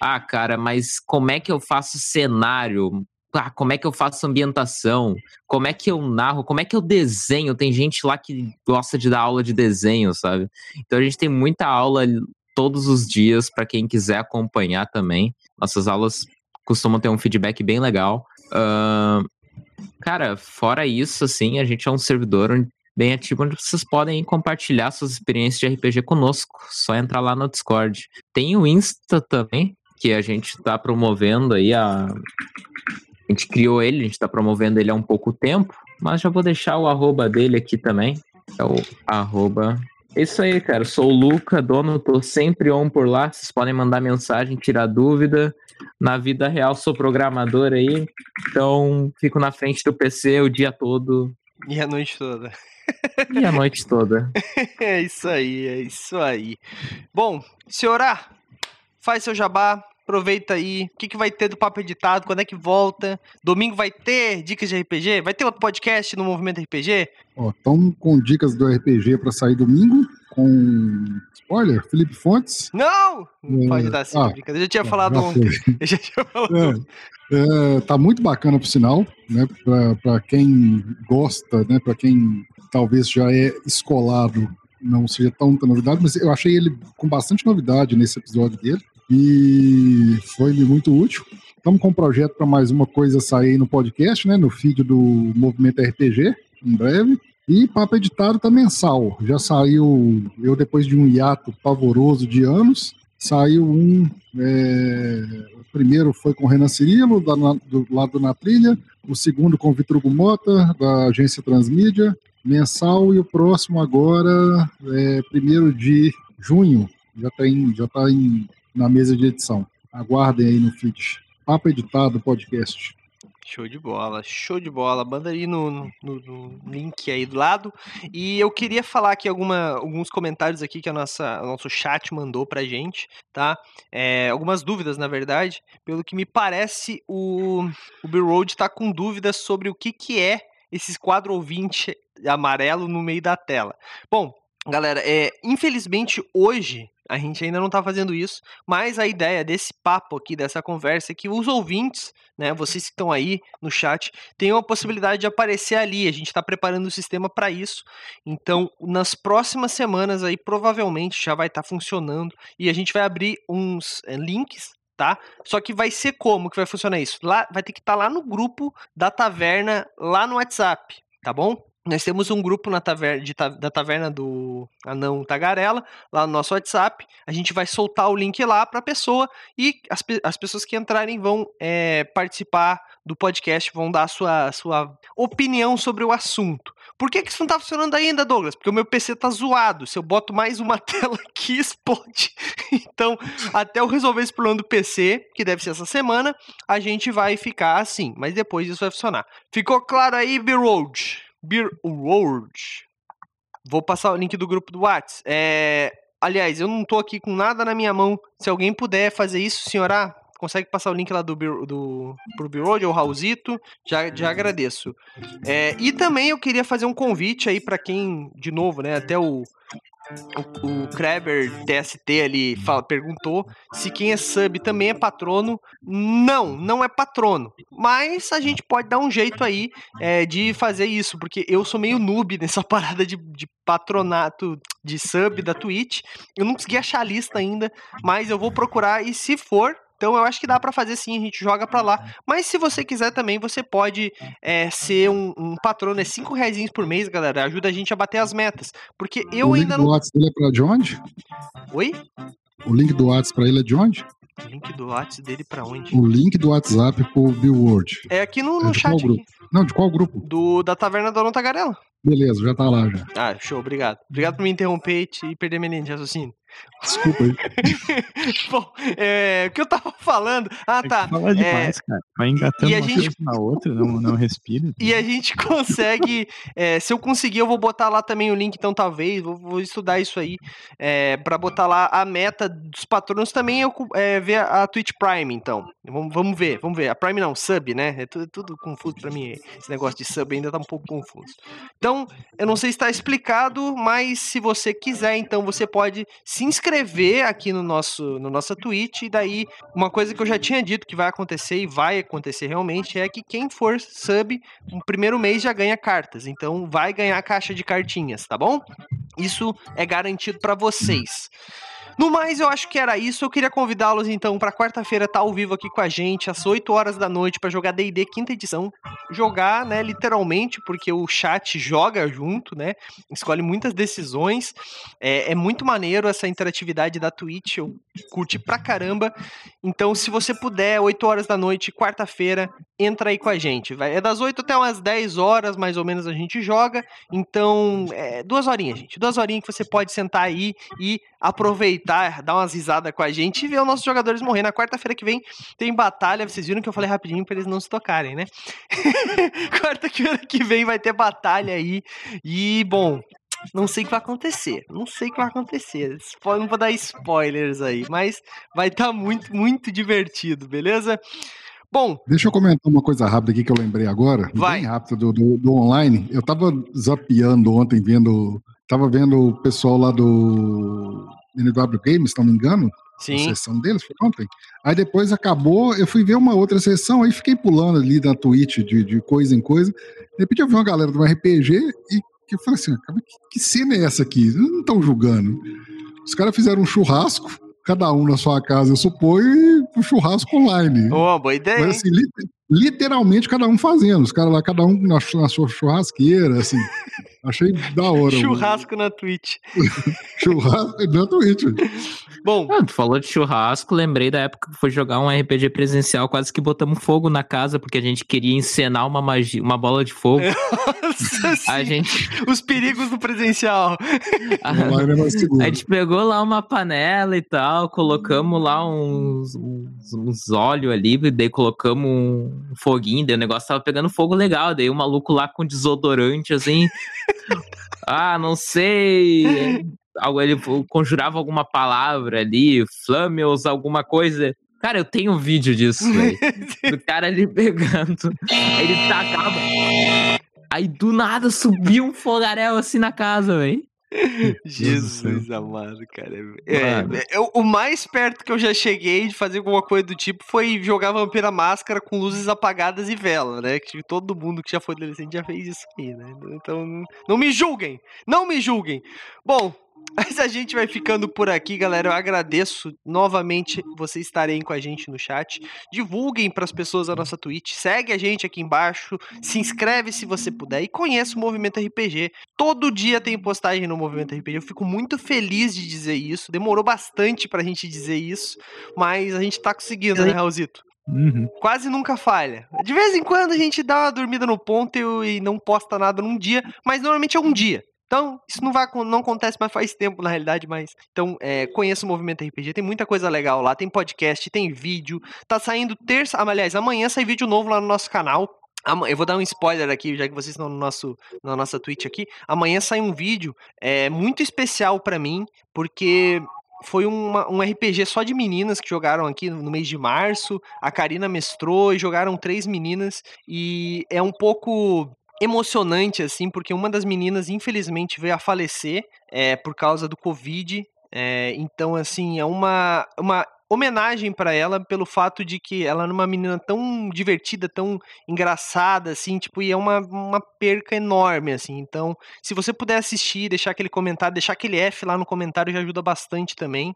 Ah, cara, mas como é que eu faço cenário? Ah, como é que eu faço ambientação, como é que eu narro, como é que eu desenho. Tem gente lá que gosta de dar aula de desenho, sabe? Então a gente tem muita aula todos os dias para quem quiser acompanhar também. Nossas aulas costumam ter um feedback bem legal. Uh, cara, fora isso, assim, a gente é um servidor bem ativo onde vocês podem compartilhar suas experiências de RPG conosco. Só entrar lá no Discord. Tem o Insta também, que a gente está promovendo aí a a gente criou ele, a gente está promovendo ele há um pouco tempo, mas já vou deixar o arroba dele aqui também. É o arroba. É isso aí, cara. Sou o Luca, dono, tô sempre on por lá. Vocês podem mandar mensagem, tirar dúvida. Na vida real, sou programador aí, então fico na frente do PC o dia todo. E a noite toda. E a noite toda. é isso aí, é isso aí. Bom, senhora, faz seu jabá, Aproveita aí. O que, que vai ter do papo editado? Quando é que volta? Domingo vai ter dicas de RPG? Vai ter outro podcast no Movimento RPG? Ó, estamos com dicas do RPG para sair domingo. Com spoiler, Felipe Fontes. Não! Não é... pode dar assim, ah, brincadeira. Eu já tinha falado ontem. Eu já tinha falado é, é, tá muito bacana pro sinal, né? Para quem gosta, né? Para quem talvez já é escolado, não seja tanta novidade, mas eu achei ele com bastante novidade nesse episódio dele e foi muito útil. Estamos com um projeto para mais uma coisa sair no podcast, né, no feed do Movimento RPG, em breve. E papo editado tá mensal. Já saiu, eu depois de um hiato pavoroso de anos, saiu um. É, o primeiro foi com o Renan Cirilo, da, do lado Na Trilha. O segundo com o Vitor Mota, da agência Transmídia, mensal. E o próximo agora, é, primeiro de junho, já está já tá em na mesa de edição. Aguardem aí no feed. Papo editado podcast. Show de bola, show de bola. Manda aí no, no, no, link aí do lado. E eu queria falar aqui alguma, alguns comentários aqui que a nossa, o nosso chat mandou pra gente, tá? É, algumas dúvidas, na verdade. Pelo que me parece, o, o Bill Road tá com dúvidas sobre o que, que é esses quadro ouvinte amarelo no meio da tela. Bom, galera, é, infelizmente hoje a gente ainda não está fazendo isso, mas a ideia desse papo aqui, dessa conversa, é que os ouvintes, né, vocês que estão aí no chat, tenham a possibilidade de aparecer ali. A gente está preparando o sistema para isso. Então, nas próximas semanas aí, provavelmente já vai estar tá funcionando e a gente vai abrir uns é, links tá? Só que vai ser como que vai funcionar isso? Lá vai ter que estar tá lá no grupo da taverna lá no WhatsApp, tá bom? Nós temos um grupo na taverna, de, da taverna do Anão Tagarela, lá no nosso WhatsApp. A gente vai soltar o link lá para a pessoa e as, as pessoas que entrarem vão é, participar do podcast, vão dar a sua, sua opinião sobre o assunto. Por que, que isso não está funcionando ainda, Douglas? Porque o meu PC tá zoado. Se eu boto mais uma tela aqui, explode. Então, até eu resolver esse problema do PC, que deve ser essa semana, a gente vai ficar assim. Mas depois isso vai funcionar. Ficou claro aí, B-Road? Beer World. Vou passar o link do grupo do Whats. É, aliás, eu não tô aqui com nada na minha mão. Se alguém puder fazer isso, senhora, consegue passar o link lá do, do pro Beer World ou Raulzito, já, já agradeço. É, e também eu queria fazer um convite aí para quem, de novo, né, até o o, o Kreber TST ali fala, perguntou se quem é sub também é patrono. Não, não é patrono. Mas a gente pode dar um jeito aí é, de fazer isso, porque eu sou meio noob nessa parada de, de patronato de sub da Twitch. Eu não consegui achar a lista ainda, mas eu vou procurar e se for, então eu acho que dá para fazer sim, a gente joga para lá. Mas se você quiser também, você pode é, ser um, um patrono, é 5 reais por mês, galera. Ajuda a gente a bater as metas. Porque eu o ainda link não. O WhatsApp dele é pra de onde? Oi? O link do WhatsApp pra ele é de onde? O link do WhatsApp dele pra onde? O link do WhatsApp pro Billboard. É aqui no, no é chat. Não, de qual grupo? Do, da Taverna da Dona Tagarela. Beleza, já tá lá já. Ah, show, obrigado. Obrigado por me interromper e perder minha linha de raciocínio. Desculpa. Bom, é, o que eu tava falando. Ah, tá. Fala é, demais, cara. Vai engatando e a uma gente... na outra, não, não respira. E a gente consegue. É, se eu conseguir, eu vou botar lá também o link, então talvez. Vou, vou estudar isso aí. É, para botar lá a meta dos patronos também eu é, ver a Twitch Prime, então. Vamos, vamos ver, vamos ver. A Prime não, sub, né? É tudo, tudo confuso para mim. Esse negócio de sub ainda tá um pouco confuso. Então, eu não sei se está explicado, mas se você quiser, então você pode se inscrever aqui no nosso no nossa Twitch e daí uma coisa que eu já tinha dito que vai acontecer e vai acontecer realmente é que quem for sub no primeiro mês já ganha cartas, então vai ganhar caixa de cartinhas, tá bom? Isso é garantido para vocês. No mais, eu acho que era isso. Eu queria convidá-los então para quarta-feira estar tá ao vivo aqui com a gente às 8 horas da noite para jogar D&D quinta edição. Jogar, né, literalmente, porque o chat joga junto, né? Escolhe muitas decisões. É, é muito maneiro essa interatividade da Twitch. Eu curti pra caramba. Então, se você puder, 8 horas da noite, quarta-feira, entra aí com a gente. Vai, é das 8 até umas 10 horas, mais ou menos, a gente joga. Então, é, duas horinhas, gente. Duas horinhas que você pode sentar aí e aproveitar, dar umas risadas com a gente e ver os nossos jogadores morrer. Na quarta-feira que vem tem batalha. Vocês viram que eu falei rapidinho para eles não se tocarem, né? Quarta-feira que vem vai ter batalha aí. E, bom, não sei o que vai acontecer. Não sei o que vai acontecer. Não vou dar spoilers aí, mas vai estar tá muito, muito divertido, beleza? Bom. Deixa eu comentar uma coisa rápida aqui que eu lembrei agora. Vai. Bem rápido do, do, do online. Eu tava zapeando ontem, vendo Tava vendo o pessoal lá do NW Games, se não me engano. Sim. A sessão deles foi ontem. Aí depois acabou, eu fui ver uma outra sessão, aí fiquei pulando ali na Twitch de, de coisa em coisa. De repente eu vi uma galera do RPG e que eu falei assim: que, que cena é essa aqui? Não estão julgando. Os caras fizeram um churrasco, cada um na sua casa, eu suponho, e um churrasco online. Oh, boa ideia. Mas assim, literalmente cada um fazendo. Os caras lá, cada um na, na sua churrasqueira, assim. Achei da hora. Churrasco mano. na Twitch. churrasco na Twitch. Bom. Ah, tu falou de churrasco, lembrei da época que foi jogar um RPG presencial, quase que botamos fogo na casa, porque a gente queria encenar uma magia, uma bola de fogo. Nossa, a gente... Os perigos do presencial. a... a gente pegou lá uma panela e tal, colocamos lá uns, uns, uns óleos ali, daí colocamos um foguinho, daí o negócio tava pegando fogo legal, daí o maluco lá com desodorante, assim ah, não sei. Ele conjurava alguma palavra ali, Flameus, alguma coisa. Cara, eu tenho um vídeo disso, velho. do cara ali pegando. Ele tacava. Aí do nada subiu um fogaréu assim na casa, velho. Jesus amado, cara. É, é, o mais perto que eu já cheguei de fazer alguma coisa do tipo foi jogar Vampira Máscara com luzes apagadas e vela, né? Que todo mundo que já foi adolescente já fez isso aí, né? Então, não me julguem! Não me julguem! Bom, mas a gente vai ficando por aqui, galera. Eu agradeço novamente vocês estarem com a gente no chat. Divulguem para as pessoas a nossa Twitch. Segue a gente aqui embaixo. Se inscreve se você puder. E conheça o Movimento RPG. Todo dia tem postagem no Movimento RPG. Eu fico muito feliz de dizer isso. Demorou bastante para a gente dizer isso. Mas a gente está conseguindo, né, Raulzito? Uhum. Quase nunca falha. De vez em quando a gente dá uma dormida no ponto e não posta nada num dia, mas normalmente é um dia. Então, isso não, vai, não acontece mais faz tempo, na realidade, mas. Então, é, conheça o Movimento RPG, tem muita coisa legal lá, tem podcast, tem vídeo. Tá saindo terça. Aliás, amanhã sai vídeo novo lá no nosso canal. Eu vou dar um spoiler aqui, já que vocês estão no nosso, na nossa Twitch aqui. Amanhã sai um vídeo é, muito especial para mim, porque foi uma, um RPG só de meninas que jogaram aqui no mês de março. A Karina mestrou e jogaram três meninas. E é um pouco emocionante, assim, porque uma das meninas, infelizmente, veio a falecer é, por causa do Covid. É, então, assim, é uma, uma homenagem para ela pelo fato de que ela é uma menina tão divertida, tão engraçada, assim, tipo, e é uma, uma perca enorme, assim. Então, se você puder assistir, deixar aquele comentário, deixar aquele F lá no comentário já ajuda bastante também.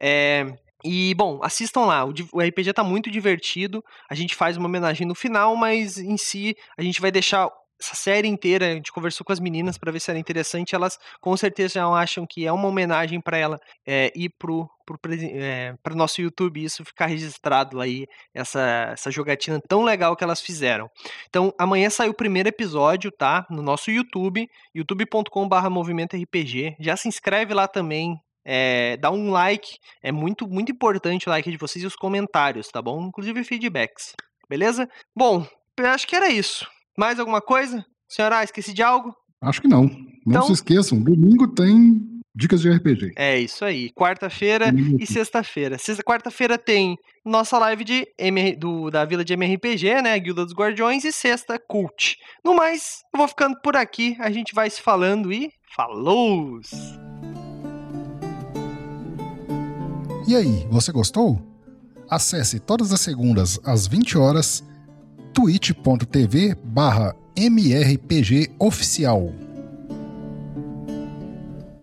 É, e, bom, assistam lá. O RPG tá muito divertido. A gente faz uma homenagem no final, mas em si a gente vai deixar essa série inteira, a gente conversou com as meninas para ver se era interessante, elas com certeza já acham que é uma homenagem para ela é, ir pro, pro é, para nosso YouTube isso ficar registrado aí essa, essa jogatina tão legal que elas fizeram. Então amanhã sai o primeiro episódio, tá? No nosso YouTube, youtube.com/movimento RPG. Já se inscreve lá também. É, dá um like, é muito muito importante o like de vocês e os comentários, tá bom? Inclusive feedbacks, beleza? Bom, eu acho que era isso. Mais alguma coisa? Senhora, esqueci de algo? Acho que não. Não então... se esqueçam, domingo tem dicas de RPG. É isso aí. Quarta-feira e sexta-feira. Sexta, quarta-feira tem nossa live de MR, do, da Vila de MRPG, né? Guilda dos Guardiões, e sexta, Cult. No mais, eu vou ficando por aqui. A gente vai se falando e falou! E aí, você gostou? Acesse todas as segundas às 20 horas twitch.tv barra mrpgoficial.